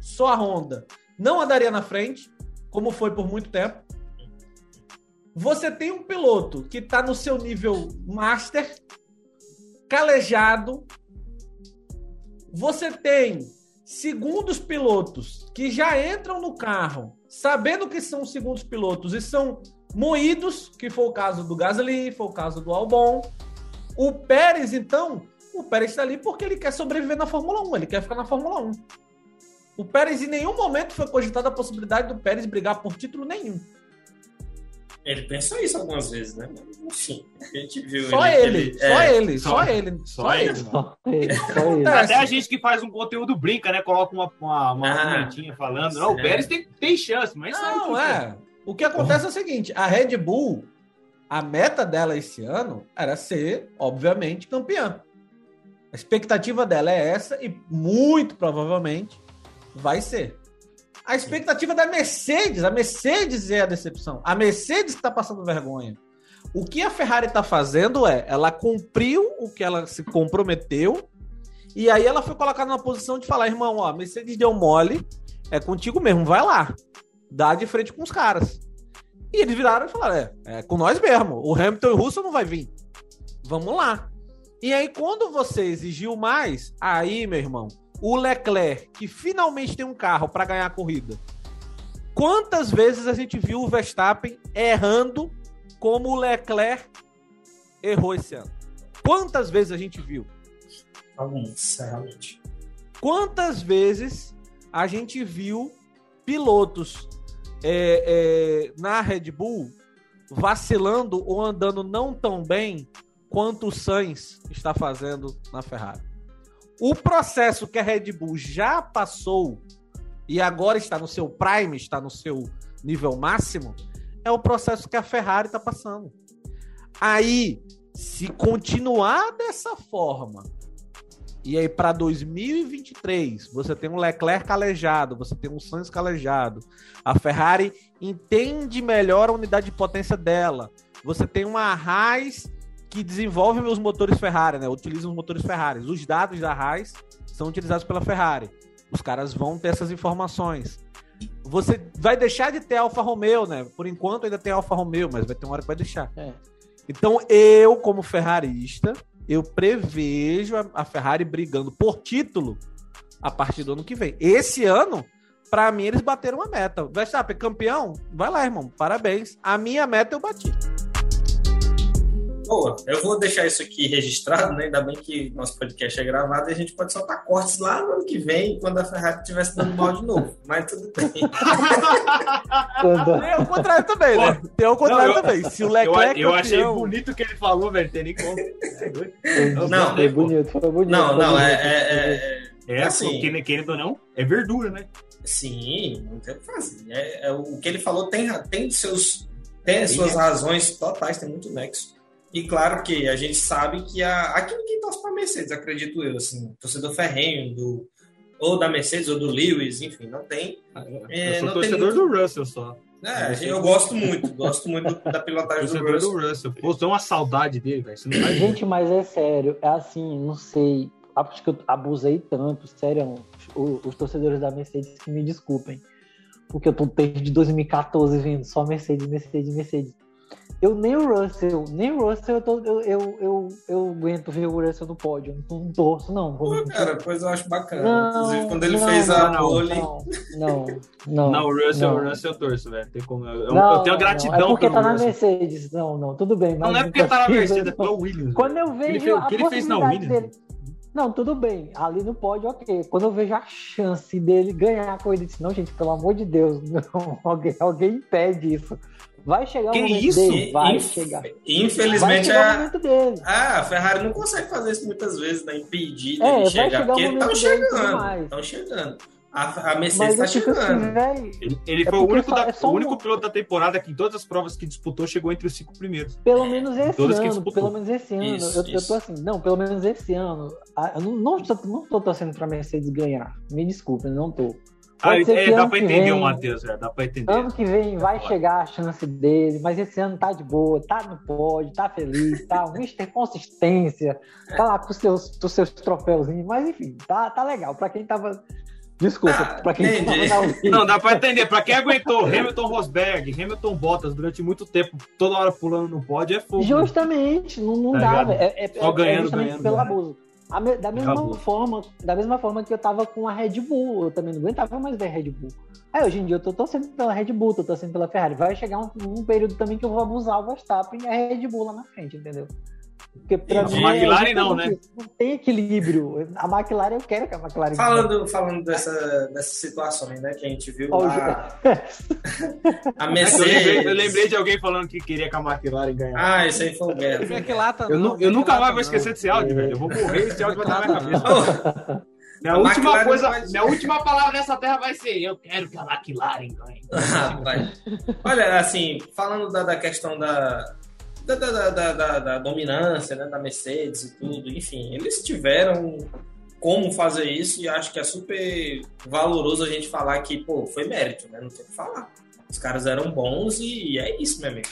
só a Honda, não andaria na frente, como foi por muito tempo. Você tem um piloto que está no seu nível master, calejado. Você tem segundos pilotos que já entram no carro sabendo que são segundos pilotos e são moídos, que foi o caso do Gasly, foi o caso do Albon. O Pérez, então, o Pérez está ali porque ele quer sobreviver na Fórmula 1, ele quer ficar na Fórmula 1. O Pérez em nenhum momento foi cogitada a possibilidade do Pérez brigar por título nenhum. Ele pensou isso algumas vezes, né? Enfim, a gente viu. Só ele, ele, só, é, ele só, só ele, só, só ele, só ele. Só ele. Até a gente que faz um conteúdo brinca, né? Coloca uma, uma, uma ah, falando. Não, o Pérez tem, tem chance, mas não é. O que acontece é o seguinte: a Red Bull, A meta dela esse ano era ser, obviamente, campeã. A expectativa dela é essa e muito provavelmente vai ser. A expectativa da Mercedes, a Mercedes é a decepção. A Mercedes está passando vergonha. O que a Ferrari está fazendo é, ela cumpriu o que ela se comprometeu e aí ela foi colocada numa posição de falar, irmão, ó, Mercedes deu mole, é contigo mesmo, vai lá, dá de frente com os caras. E eles viraram e falaram: é, é com nós mesmo. O Hamilton e o Russell não vai vir. Vamos lá. E aí, quando você exigiu mais, aí, meu irmão, o Leclerc, que finalmente tem um carro para ganhar a corrida. Quantas vezes a gente viu o Verstappen errando como o Leclerc errou esse ano? Quantas vezes a gente viu? Alguns, realmente. Quantas vezes a gente viu pilotos é, é, na Red Bull vacilando ou andando não tão bem quanto o Sainz está fazendo na Ferrari. O processo que a Red Bull já passou e agora está no seu prime, está no seu nível máximo, é o processo que a Ferrari está passando. Aí, se continuar dessa forma, e aí, para 2023, você tem um Leclerc calejado, você tem um Sainz calejado. A Ferrari entende melhor a unidade de potência dela. Você tem uma Haas que desenvolve os motores Ferrari, né? Utiliza os motores Ferrari. Os dados da Haas são utilizados pela Ferrari. Os caras vão ter essas informações. Você vai deixar de ter Alfa Romeo, né? Por enquanto ainda tem Alfa Romeo, mas vai ter uma hora que vai deixar. É. Então eu, como ferrarista, eu prevejo a, Ferrari brigando por título a partir do ano que vem. Esse ano, para mim, eles bateram uma meta. Verstappen, campeão? Vai lá, irmão. Parabéns. A minha meta eu bati. Boa, eu vou deixar isso aqui registrado, né? Ainda bem que nosso podcast é gravado e a gente pode soltar cortes lá no ano que vem, quando a Ferrari estivesse dando mal de novo. Mas tudo bem. Tem o contrário também, né? Tem o contrário não, eu, também. Se o Leclerc. Eu, eu achei bonito o que ele falou, velho. Tem nem como. não, foi bonito, foi bonito. Não, não, é. É, é, é assim. Querendo ou não, é verdura, né? Sim, não tem o que fazer. É, é, o que ele falou tem, tem seus. Tem as suas razões totais, tem muito nexo. E claro que a gente sabe que a, aqui ninguém torce para Mercedes, acredito eu, assim, torcedor ferrenho do ou da Mercedes ou do Lewis, enfim, não tem. É, eu sou torcedor muito... do Russell só. É, eu gosto muito, gosto muito da pilotagem do Russell. do Russell. Pô, tem uma saudade dele, velho. Gente, mas é sério, é assim, não sei. Acho que eu abusei tanto, sério, os, os torcedores da Mercedes que me desculpem. Porque eu tô desde 2014 vendo só Mercedes, Mercedes, Mercedes. Eu nem o Russell, nem o Russell eu, tô, eu, eu, eu, eu aguento ver o Russell no pódio. Não, não torço, não. Pô, cara, pois eu acho bacana. Não, Inclusive, quando ele não, fez a não, pole. Não, não, não. Não, o Russell, o Russell eu torço, velho. Tem como, eu, eu tenho gratidão não, é porque tá na Mercedes. Não, não, tudo bem. Mas não, é porque tá na Mercedes, é pelo Williams. Quando eu vejo. Ele o que ele fez na Williams? Dele, não, tudo bem. Ali no pódio, ok. Quando eu vejo a chance dele ganhar a corrida, eu disse, não, gente, pelo amor de Deus, não, alguém, alguém impede isso. Vai chegar que o momento isso? dele, vai Inf chegar. Infelizmente, vai chegar a... o momento dele. Ah, a Ferrari não consegue fazer isso muitas vezes, né? Impedir é, dele chegar, porque estão chegando, estão chegando. A, a Mercedes está assim, chegando. Assim, ele, ele é foi o único, da, é o único um... piloto da temporada que em todas as provas que disputou chegou entre os cinco primeiros. Pelo menos esse Todas ano. Pelo menos esse ano. Isso, eu, isso. eu tô assim, não, pelo menos esse ano. Eu não, não, não tô torcendo pra Mercedes ganhar. Me desculpe, não tô. Ah, é, dá pra entender vem, o Matheus, é, dá pra entender. Ano que vem vai chegar a chance dele, mas esse ano tá de boa, tá no pódio, tá feliz, tá um Mister Consistência, tá lá com os seus, com seus troféuzinhos, mas enfim, tá, tá legal. Pra quem tava. Desculpa, ah, pra quem tava Não, dá pra entender. Pra quem aguentou Hamilton Rosberg, Hamilton Bottas durante muito tempo, toda hora pulando no pódio, é fogo. Justamente, não, não tá dá, é, é, Só ganhando, é ganhando. Pelo abuso da mesma forma, da mesma forma que eu tava com a Red Bull, eu também não aguentava mais ver a Red Bull. Aí hoje em dia eu tô torcendo pela Red Bull, tô torcendo pela Ferrari. Vai chegar um, um período também que eu vou abusar o Verstappen e a Red Bull lá na frente, entendeu? Porque pra mim, a McLaren é não, né? Não tem equilíbrio. A McLaren, eu quero que a McLaren. Falando, falando dessa, dessas situações, né? Que a gente viu lá. a Mercedes. Eu lembrei, eu lembrei, de alguém falando que queria que a McLaren ganhasse. Ah, isso aí foi o Guerra. Eu, eu nunca mais vou esquecer desse áudio, velho. Eu vou morrer esse áudio vai estar na minha cabeça. Minha última, coisa, vai... minha última palavra nessa terra vai ser: eu quero que a McLaren ganhe. Olha, assim, falando da, da questão da, da, da, da, da, dominância né, da Mercedes e tudo. Enfim, eles tiveram como fazer isso e acho que é super valoroso a gente falar que, pô, foi mérito, né? Não tem o que falar. Os caras eram bons e é isso, meu amigo.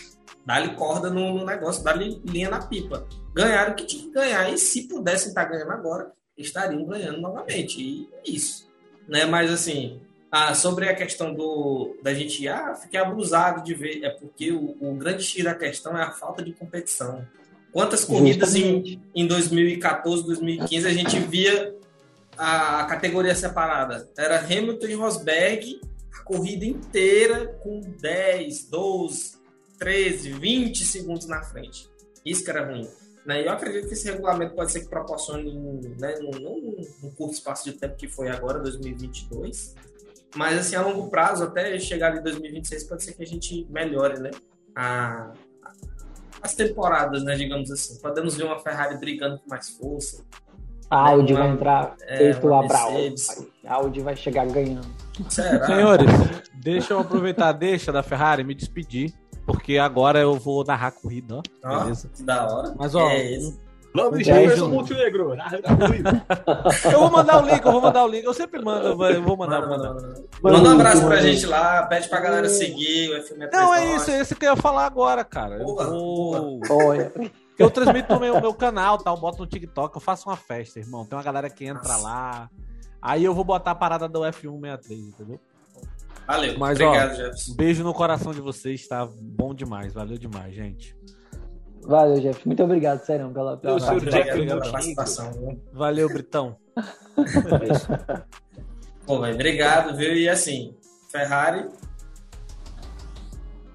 Dá-lhe corda no, no negócio, dá-lhe linha na pipa. Ganharam o que tinha que ganhar e se pudessem estar ganhando agora, estariam ganhando novamente. E é isso. Né? Mas assim, ah, sobre a questão do da gente, ah, fiquei abusado de ver, é porque o, o grande X da questão é a falta de competição. Quantas corridas em, em 2014, 2015 a gente via a categoria separada? Era Hamilton e Rosberg, a corrida inteira com 10, 12, 13, 20 segundos na frente. Isso que era ruim. Né? Eu acredito que esse regulamento pode ser que proporcione, né, num, num curto espaço de tempo que foi agora, 2022, mas assim, a longo prazo, até chegar ali em 2026, pode ser que a gente melhore, né? A, as temporadas, né, digamos assim. Podemos ver uma Ferrari brigando com mais força. A Audi uma, vai entrar feito é, lá para Audi. A Audi vai chegar ganhando. Será? Senhores, deixa eu aproveitar, deixa da Ferrari me despedir, porque agora eu vou narrar a corrida, ó. Beleza? Que da hora. Mas ó, é Vamos Jefferson Montenegro. eu vou mandar o link, eu vou mandar o link. Eu sempre mando, eu vou mandar. Manda, manda. manda um abraço pra gente lá, pede pra galera seguir o FM Não, é isso, é isso que eu ia falar agora, cara. Eu vou... Eu transmito no meu, meu canal, tá? Eu boto no TikTok, eu faço uma festa, irmão. Tem uma galera que entra Nossa. lá. Aí eu vou botar a parada do F163, entendeu? Valeu. Mas, Obrigado, ó, Jefferson. Beijo no coração de vocês, tá bom demais. Valeu demais, gente. Valeu, Jeff. Muito obrigado, sério, pela, pela, pela participação. Valeu, Britão. Pô, véio, obrigado, viu? E assim, Ferrari.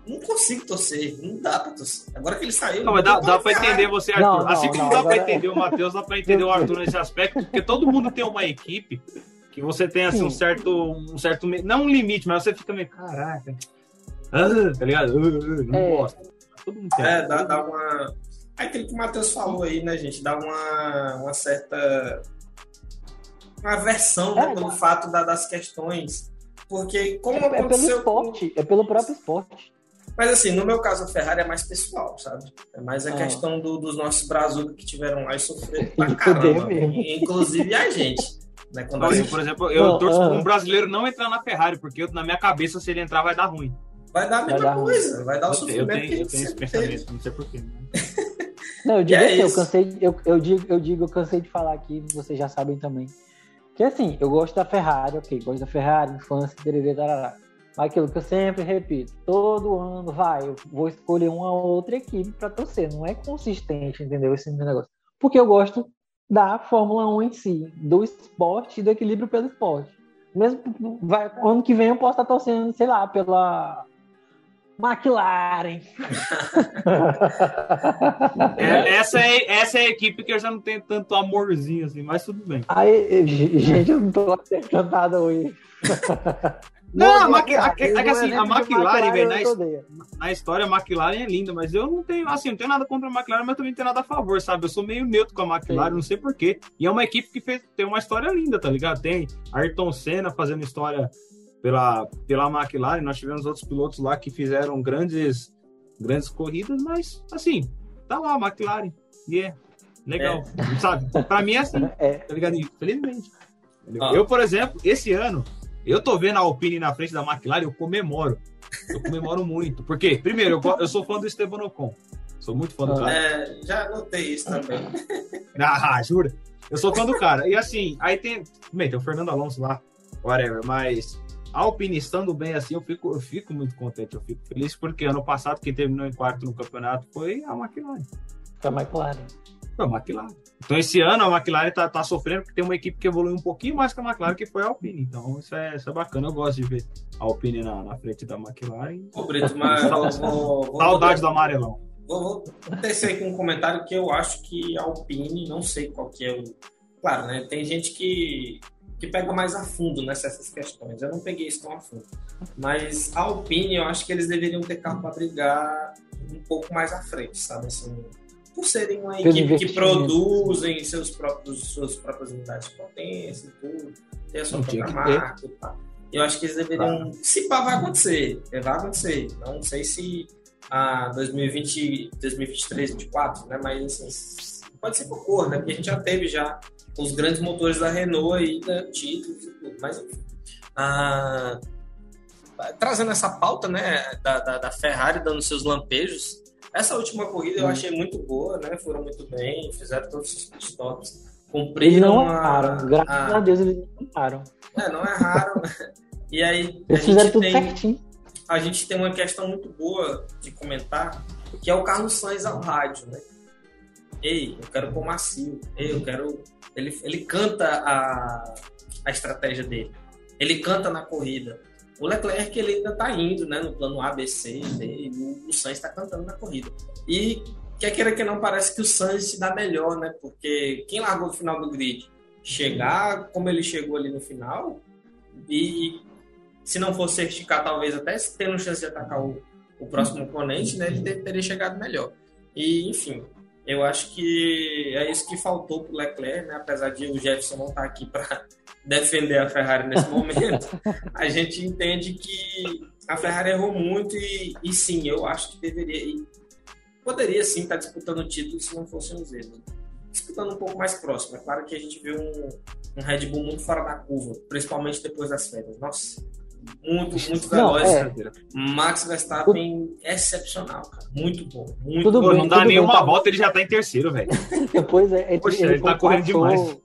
Não consigo torcer, não dá pra torcer. Agora que ele saiu. Não, mas dá, dá pra entender você, Arthur. Não, não, assim como não, dá pra entender o Matheus, dá pra entender o Arthur nesse aspecto, porque todo mundo tem uma equipe que você tem assim, um certo. Um certo. Não um limite, mas você fica meio. Caraca. Ah, tá ligado? Uh, uh, não é. gosto todo mundo quer. É, dá, dá uma. É aquilo que o Matheus falou aí, né, gente? Dá uma, uma certa. Uma aversão né, é, pelo fato da, das questões. Porque, como é, aconteceu. É pelo esporte, com... é pelo próprio esporte. Mas assim, no meu caso, a Ferrari é mais pessoal, sabe? É mais a ah. questão do, dos nossos brazucas que tiveram lá e sofreram pra caramba. inclusive a gente. Né? Quando gente... por exemplo, eu torço um brasileiro não entrar na Ferrari, porque eu, na minha cabeça, se ele entrar, vai dar ruim vai dar a mesma vai coisa, vai dar o sofrimento eu tenho, que eu tenho esse pensamento, não sei porquê. Né? Não, eu digo é assim, eu cansei, eu, eu, digo, eu digo, eu cansei de falar aqui, vocês já sabem também. Que assim, eu gosto da Ferrari, ok, gosto da Ferrari, infância, tererê, tarará. Mas aquilo que eu sempre repito, todo ano vai, eu vou escolher uma outra equipe para torcer. Não é consistente, entendeu? Esse negócio. Porque eu gosto da Fórmula 1 em si, do esporte e do equilíbrio pelo esporte. Mesmo vai, ano que vem eu posso estar torcendo, sei lá, pela McLaren. é, essa, é, essa é a equipe que eu já não tenho tanto amorzinho assim, mas tudo bem. Aí, gente, eu não tô acertando nada hoje. Não, a, Maqui, a, a, é assim, a McLaren, velho, na, na, história, a McLaren é linda, mas eu não tenho, assim, não tenho nada contra a McLaren, mas também não tenho nada a favor, sabe? Eu sou meio neutro com a McLaren, Sim. não sei porquê. E é uma equipe que fez, tem uma história linda, tá ligado? Tem Ayrton Senna fazendo história pela, pela McLaren, nós tivemos outros pilotos lá que fizeram grandes, grandes corridas, mas assim, tá lá a McLaren, e é legal, é. sabe? Pra mim é assim, é. tá ligado? Infelizmente. Ah. Eu, por exemplo, esse ano, eu tô vendo a Alpine na frente da McLaren, eu comemoro. Eu comemoro muito. Porque, primeiro, eu, eu sou fã do Esteban Ocon. Sou muito fã do cara. É, já notei isso também. ah, jura? Eu sou fã do cara. E assim, aí tem. Bem, tem o Fernando Alonso lá, whatever, mas a Alpine estando bem assim, eu fico, eu fico muito contente, eu fico feliz, porque ano passado quem terminou em quarto no campeonato foi a McLaren. Foi a McLaren. Foi a McLaren. Então esse ano a McLaren tá, tá sofrendo porque tem uma equipe que evoluiu um pouquinho mais que a McLaren, que foi a Alpine. Então isso é, isso é bacana, eu gosto de ver a Alpine na, na frente da McLaren. Ô, Brito, mas vou, vou, Saudade vou, do amarelão. Vou, vou descer aqui um comentário que eu acho que a Alpine, não sei qual que é o. Claro, né? Tem gente que que pega mais a fundo nessas questões. Eu não peguei isso tão a fundo. Mas a Alpine, eu acho que eles deveriam ter carro para brigar um pouco mais à frente, sabe? Assim, por serem uma equipe que produzem seus próprios, suas próprias unidades de potência e tudo, tem a sua própria marca e tal. Eu acho que eles deveriam. Se pá, vai acontecer. Vai acontecer. Não sei se a 2020, 2023, 2024, né? Mas assim, pode ser que ocorra, né? Porque a gente já teve já os grandes motores da Renault aí, né? títulos e tudo. Mas enfim. Ah, trazendo essa pauta, né, da, da, da, Ferrari dando seus lampejos. Essa última corrida eu hum. achei muito boa, né? Foram muito bem, fizeram todos os pitstops. Cumpriram não erraram, graças a... a Deus eles não erraram. É, não erraram. e aí, eles fizeram tudo tem... certinho a gente tem uma questão muito boa de comentar, que é o Carlos Sainz ao rádio, né? Ei, eu quero pôr macio. Ei, eu quero. Ele, ele canta a, a estratégia dele. Ele canta na corrida. O Leclerc ele ainda tá indo, né? No plano ABC dele. O, o Sainz está cantando na corrida. E quer queira que não, parece que o Sainz se dá melhor, né? Porque quem largou no final do grid chegar como ele chegou ali no final e se não fosse certificar, talvez até tendo chance de atacar o, o próximo oponente, né, ele teria chegado melhor. E, enfim, eu acho que é isso que faltou para o Leclerc, né? apesar de o Jefferson não estar tá aqui para defender a Ferrari nesse momento, a gente entende que a Ferrari errou muito e, e sim, eu acho que deveria, e poderia sim estar tá disputando o título se não fossem os erros. Disputando um pouco mais próximo. É claro que a gente viu um, um Red Bull muito fora da curva, principalmente depois das férias. Nossa, muito, muito veloz. Não, é. Max Verstappen é excepcional, cara. Muito bom. Muito tudo bom. Bem, não dá nenhuma tá... volta, ele já tá em terceiro, velho. Depois é, ele, Poxa, ele, ele tá correndo demais.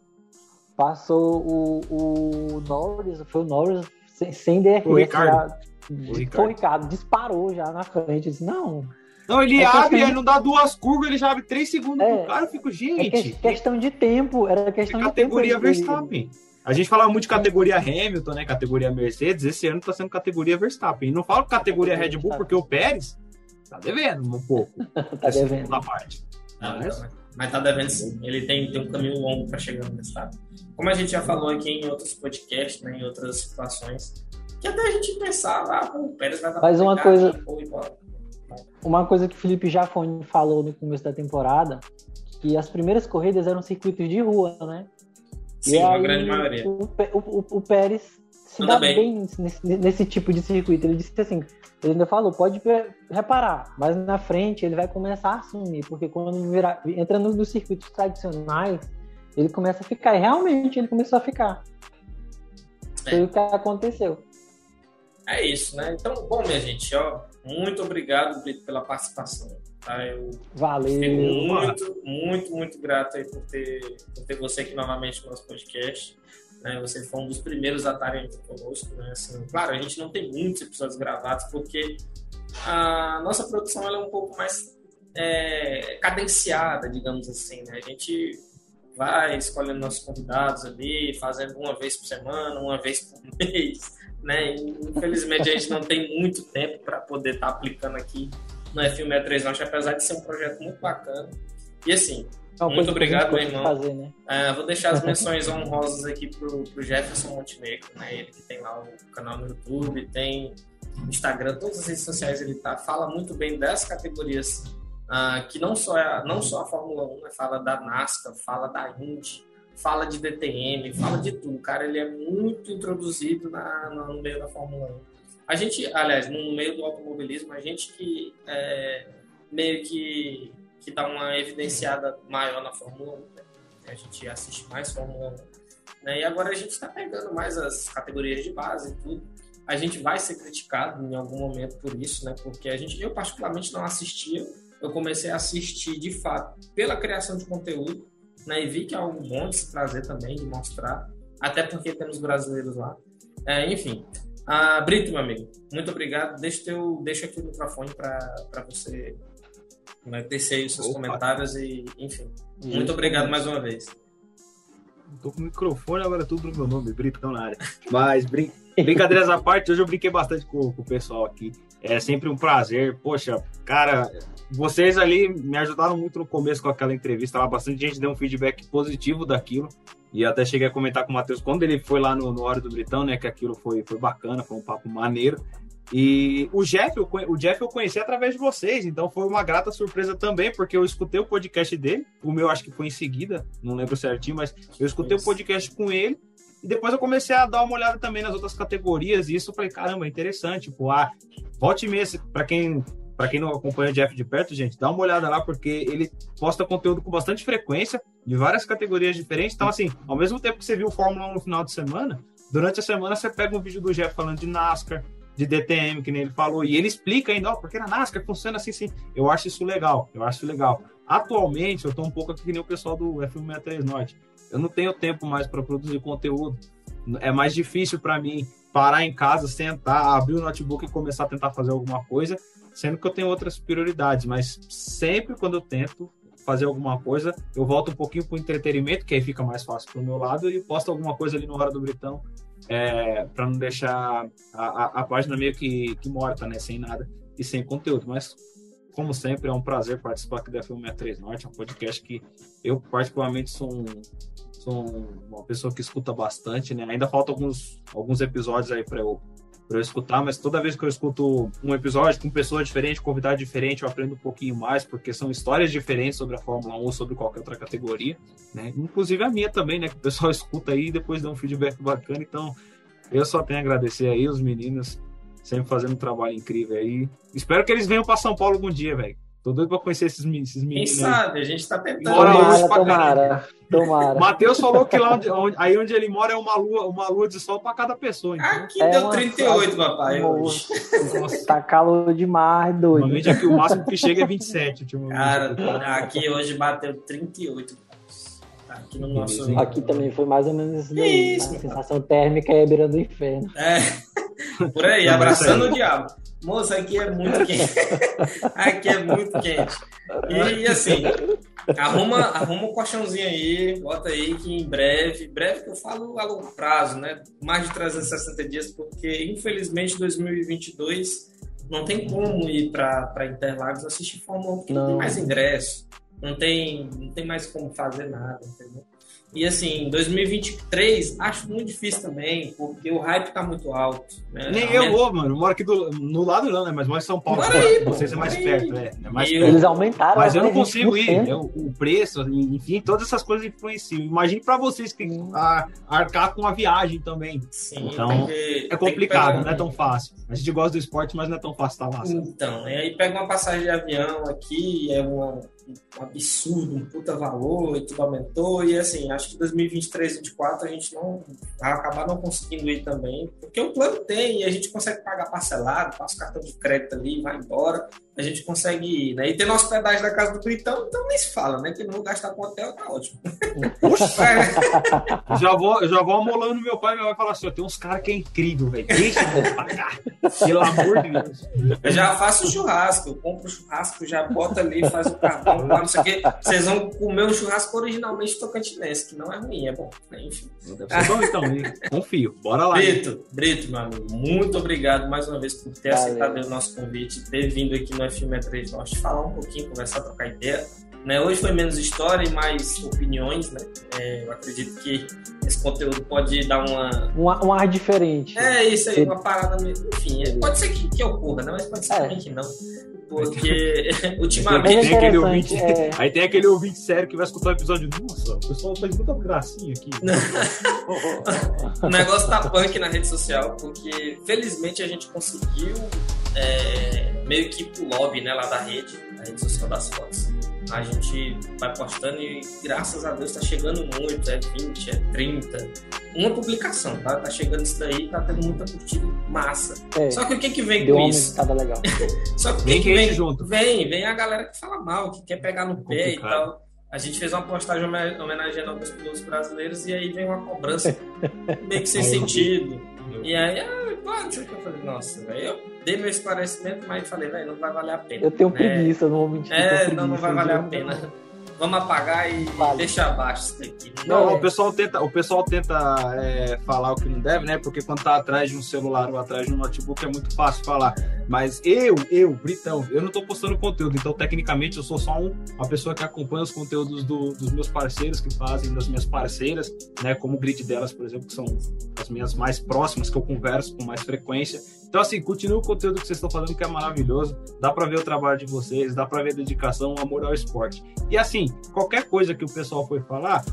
Passou o, o Norris, foi o Norris sem, sem DRS. O Ricardo. Já, o Ricardo. Foi o Ricardo, disparou já na frente. Disse, não. Não, ele é abre, questão... ele não dá duas curvas, ele já abre três segundos é, pro cara. Eu fico, gente. É questão de tempo, era questão de categoria tempo. Categoria Verstappen. A gente falava muito de categoria Hamilton, né? Categoria Mercedes. Esse ano tá sendo categoria Verstappen. E não falo categoria Red Bull porque o Pérez tá devendo um pouco. tá devendo. Na parte. mas... mas tá devendo sim. Ele tem, tem um caminho longo para chegar no Verstappen. Como a gente já falou aqui em outros podcasts, né, em outras situações, que até a gente pensava, ah, o Pérez vai dar Mas uma coisa. Uma coisa que o Felipe Jafone falou no começo da temporada, que as primeiras corridas eram circuitos de rua, né? Sim, a grande maioria. O, o, o Pérez se dá bem, bem nesse, nesse, tipo de circuito. Ele disse assim, ele ainda falou, pode reparar, mas na frente ele vai começar a assumir, porque quando virar, entra nos, nos circuitos tradicionais, ele começa a ficar. E realmente ele começou a ficar. É. Foi o que aconteceu. É isso, né? Então, bom, minha gente, ó, muito obrigado, Brito, pela participação. Tá? Eu Valeu. Fico muito, muito, muito grato aí por ter, por ter você aqui novamente no nosso podcast. Né? Você foi um dos primeiros a estarem aqui conosco. Né? Assim, claro, a gente não tem muitos episódios gravados porque a nossa produção é um pouco mais é, cadenciada, digamos assim. Né? A gente vai escolhendo nossos convidados ali, fazendo uma vez por semana, uma vez por mês. Né? Infelizmente a gente não tem muito tempo para poder estar tá aplicando aqui no F163 Norte, apesar de ser um projeto muito bacana. E assim, é muito obrigado, meu irmão. Fazer, né? uh, vou deixar as menções honrosas aqui pro, pro Jefferson Montenegro, né? Ele que tem lá o canal no YouTube, tem Instagram, todas as redes sociais ele tá. Fala muito bem das categorias uh, que não só, é, não só a Fórmula 1, né? fala da NASCAR, fala da Indy, fala de DTM, fala de tudo. O cara ele é muito introduzido na, no meio da Fórmula 1. A gente, aliás, no meio do automobilismo, a gente que é, meio que, que dá uma evidenciada maior na Fórmula 1, né? a gente assiste mais Fórmula 1. Né? E agora a gente está pegando mais as categorias de base e tudo. A gente vai ser criticado em algum momento por isso, né? Porque a gente, eu particularmente não assistia. Eu comecei a assistir de fato pela criação de conteúdo, né? E vi que é algo bom de se trazer também, de mostrar, até porque temos brasileiros lá. É, enfim, ah, Brito, meu amigo, muito obrigado. Deixa, teu, deixa aqui o microfone para você né, tecer aí os seus Opa. comentários e, enfim. Muito obrigado mais uma vez. Tô com o microfone, agora tudo no meu nome, Britão na área. Mas, brin... brincadeiras à parte, hoje eu brinquei bastante com, com o pessoal aqui. É sempre um prazer. Poxa, cara, vocês ali me ajudaram muito no começo com aquela entrevista. Lá, bastante gente deu um feedback positivo daquilo. E até cheguei a comentar com o Matheus quando ele foi lá no, no Hora do Britão, né? Que aquilo foi, foi bacana, foi um papo maneiro. E o Jeff, eu, o Jeff eu conheci através de vocês, então foi uma grata surpresa também, porque eu escutei o podcast dele. O meu acho que foi em seguida, não lembro certinho, mas eu escutei isso. o podcast com ele. E depois eu comecei a dar uma olhada também nas outras categorias, e isso eu falei, caramba, interessante. Tipo, ah, volte e meia, para quem para quem não acompanha o Jeff de perto, gente, dá uma olhada lá, porque ele posta conteúdo com bastante frequência, de várias categorias diferentes. Então, assim, ao mesmo tempo que você viu Fórmula 1 no final de semana, durante a semana você pega um vídeo do Jeff falando de NASCAR, de DTM, que nem ele falou, e ele explica ainda, ó, porque na NASCAR funciona assim, sim. Eu acho isso legal, eu acho legal. Atualmente, eu tô um pouco aqui que nem o pessoal do F163 Norte. Eu não tenho tempo mais para produzir conteúdo. É mais difícil para mim parar em casa, sentar, abrir o notebook e começar a tentar fazer alguma coisa, sendo que eu tenho outras prioridades, mas sempre quando eu tento fazer alguma coisa, eu volto um pouquinho para o entretenimento, que aí fica mais fácil para o meu lado, e posto alguma coisa ali no Hora do Britão, é, para não deixar a, a, a, página meio que, que morta, né, sem nada e sem conteúdo. Mas, como sempre, é um prazer participar aqui da Film 63 Norte, é um podcast que eu, particularmente, sou um, sou uma pessoa que escuta bastante, né? Ainda faltam alguns, alguns episódios aí para eu, eu escutar, mas toda vez que eu escuto um episódio com pessoa diferente, convidado diferente, eu aprendo um pouquinho mais, porque são histórias diferentes sobre a Fórmula 1 ou sobre qualquer outra categoria, né? Inclusive a minha também, né? Que o pessoal escuta aí e depois dá um feedback bacana. Então, eu só tenho a agradecer aí os meninos, sempre fazendo um trabalho incrível aí. Espero que eles venham para São Paulo algum dia, velho. Tô doido pra conhecer esses, esses meninos. Quem sabe? A gente tá tentando. Tomara, tomara, tomara. Matheus falou que lá onde, onde, aí onde ele mora é uma lua, uma lua de sol pra cada pessoa. Então. Aqui é deu 38, uma... papai. Hoje. Nossa. Tá calor demais, doido. Normalmente aqui o máximo que chega é 27. Cara, aqui hoje bateu 38. Aqui no nosso. Aqui também foi mais ou menos isso daí. Isso, a sensação térmica é beirando o inferno. É. Por aí, abraçando o diabo. Moça, aqui é muito quente. aqui é muito quente. E assim, arruma, arruma um colchãozinho aí, bota aí que em breve, breve que eu falo a longo prazo, né? Mais de 360 dias, porque infelizmente 2022 não tem como ir para Interlagos assistir Fórmula 1, porque não. não tem mais ingresso, não tem, não tem mais como fazer nada, entendeu? E assim, 2023 acho muito difícil também, porque o hype tá muito alto. Né? Nem eu vou, mano. moro aqui do, no lado não, né? Mas moro em São Paulo. Aí, Vocês é mais perto, é. é mais perto. Eles aumentaram. Mas eu não consigo ir. Eu, o preço, enfim, todas essas coisas influenciam. Imagine pra vocês que tem a, arcar com a viagem também. Sim, então, que, é complicado, não é tão fácil. A gente gosta do esporte, mas não é tão fácil, tá massa. Então, e aí pega uma passagem de avião aqui, é uma um absurdo, um puta valor, e tudo aumentou. E assim, acho que 2023, 2024 a gente não vai acabar não conseguindo ir também, porque o plano tem e a gente consegue pagar parcelado, passa o cartão de crédito ali, vai embora a gente consegue ir, né? E tem nosso hospedagem da casa do Britão, então nem se fala, né? Que não vou gastar com hotel, tá ótimo. Puxa! É. já, vou, já vou amolando meu pai, meu pai fala assim: tem uns caras que é incrível, velho. Deixa eu pagar. Pelo amor de Deus. Eu já faço churrasco, eu compro churrasco, já bota ali, faz o cartão, não sei o quê. Vocês vão comer um churrasco originalmente tocantinense, que não é ruim, é bom. Enfim. Deve ser bom, então, confio. Bora lá. Brito, Brito, meu amigo, muito obrigado mais uma vez por ter Valeu. aceitado o nosso convite, ter vindo aqui no no Filme 3 Norte falar um pouquinho, conversar, trocar ideia. Né? Hoje foi menos história e mais opiniões, né? É, eu acredito que esse conteúdo pode dar uma... Um, um ar diferente. É, isso aí, uma parada... Enfim, é, pode ser que, que ocorra, né? Mas pode ser é. também que não. Porque ultimamente. Tem aquele ouvinte, é... Aí tem aquele ouvinte sério que vai escutar o episódio. Nossa, o pessoal faz muita gracinha aqui. o negócio tá punk na rede social, porque felizmente a gente conseguiu é, meio que pro lobby né, lá da rede, da rede social das fotos. A gente vai postando e graças a Deus tá chegando muito, é 20, é 30. Uma publicação, tá? Tá chegando isso daí, tá tendo muita curtida massa. É, Só que o que que vem com isso? Legal. Só que o que, que vem junto? Vem, vem a galera que fala mal, que quer pegar no pé e tal. A gente fez uma postagem homenageando alguns pilotos brasileiros e aí vem uma cobrança meio que sem sentido. E aí, ah, o que eu falei, nossa, velho, eu dei meu esclarecimento, mas falei, velho, não vai valer a pena. Eu tenho né? preguiça, não vou mentir. É, não, não vai valer a pena vamos apagar e vale. deixar abaixo isso daqui. Não, não o pessoal tenta, o pessoal tenta é, falar o que não deve, né? Porque quando tá atrás de um celular ou atrás de um notebook é muito fácil falar. Mas eu, eu, Britão, eu não tô postando conteúdo, então tecnicamente eu sou só um, uma pessoa que acompanha os conteúdos do, dos meus parceiros que fazem, das minhas parceiras, né? Como o grid delas, por exemplo, que são as minhas mais próximas, que eu converso com mais frequência. Então, assim, continue o conteúdo que vocês estão fazendo, que é maravilhoso. Dá para ver o trabalho de vocês, dá para ver a dedicação, o amor ao esporte. E assim, qualquer coisa que o pessoal for falar,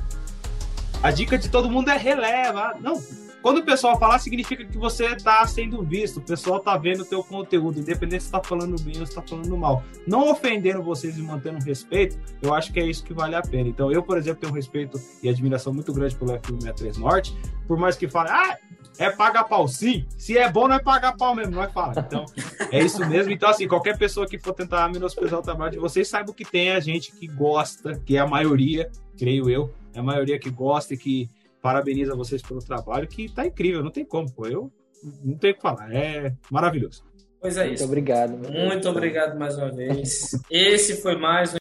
a dica de todo mundo é releva. Não, quando o pessoal falar, significa que você está sendo visto, o pessoal está vendo o teu conteúdo, independente se está falando bem ou se está falando mal. Não ofendendo vocês e mantendo respeito, eu acho que é isso que vale a pena. Então, eu, por exemplo, tenho um respeito e admiração muito grande pelo F163 Norte, por mais que fale, ah, é pagar pau sim. Se é bom, não é pagar pau mesmo, não é fala. Então, é isso mesmo. Então, assim, qualquer pessoa que for tentar menosprezar o trabalho de vocês, saiba que tem a gente que gosta, que é a maioria, creio eu, é a maioria que gosta e que parabeniza vocês pelo trabalho, que tá incrível, não tem como, pô. Eu não tenho o que falar. É maravilhoso. Pois é isso. Muito obrigado. Muito obrigado mais uma vez. Esse foi mais um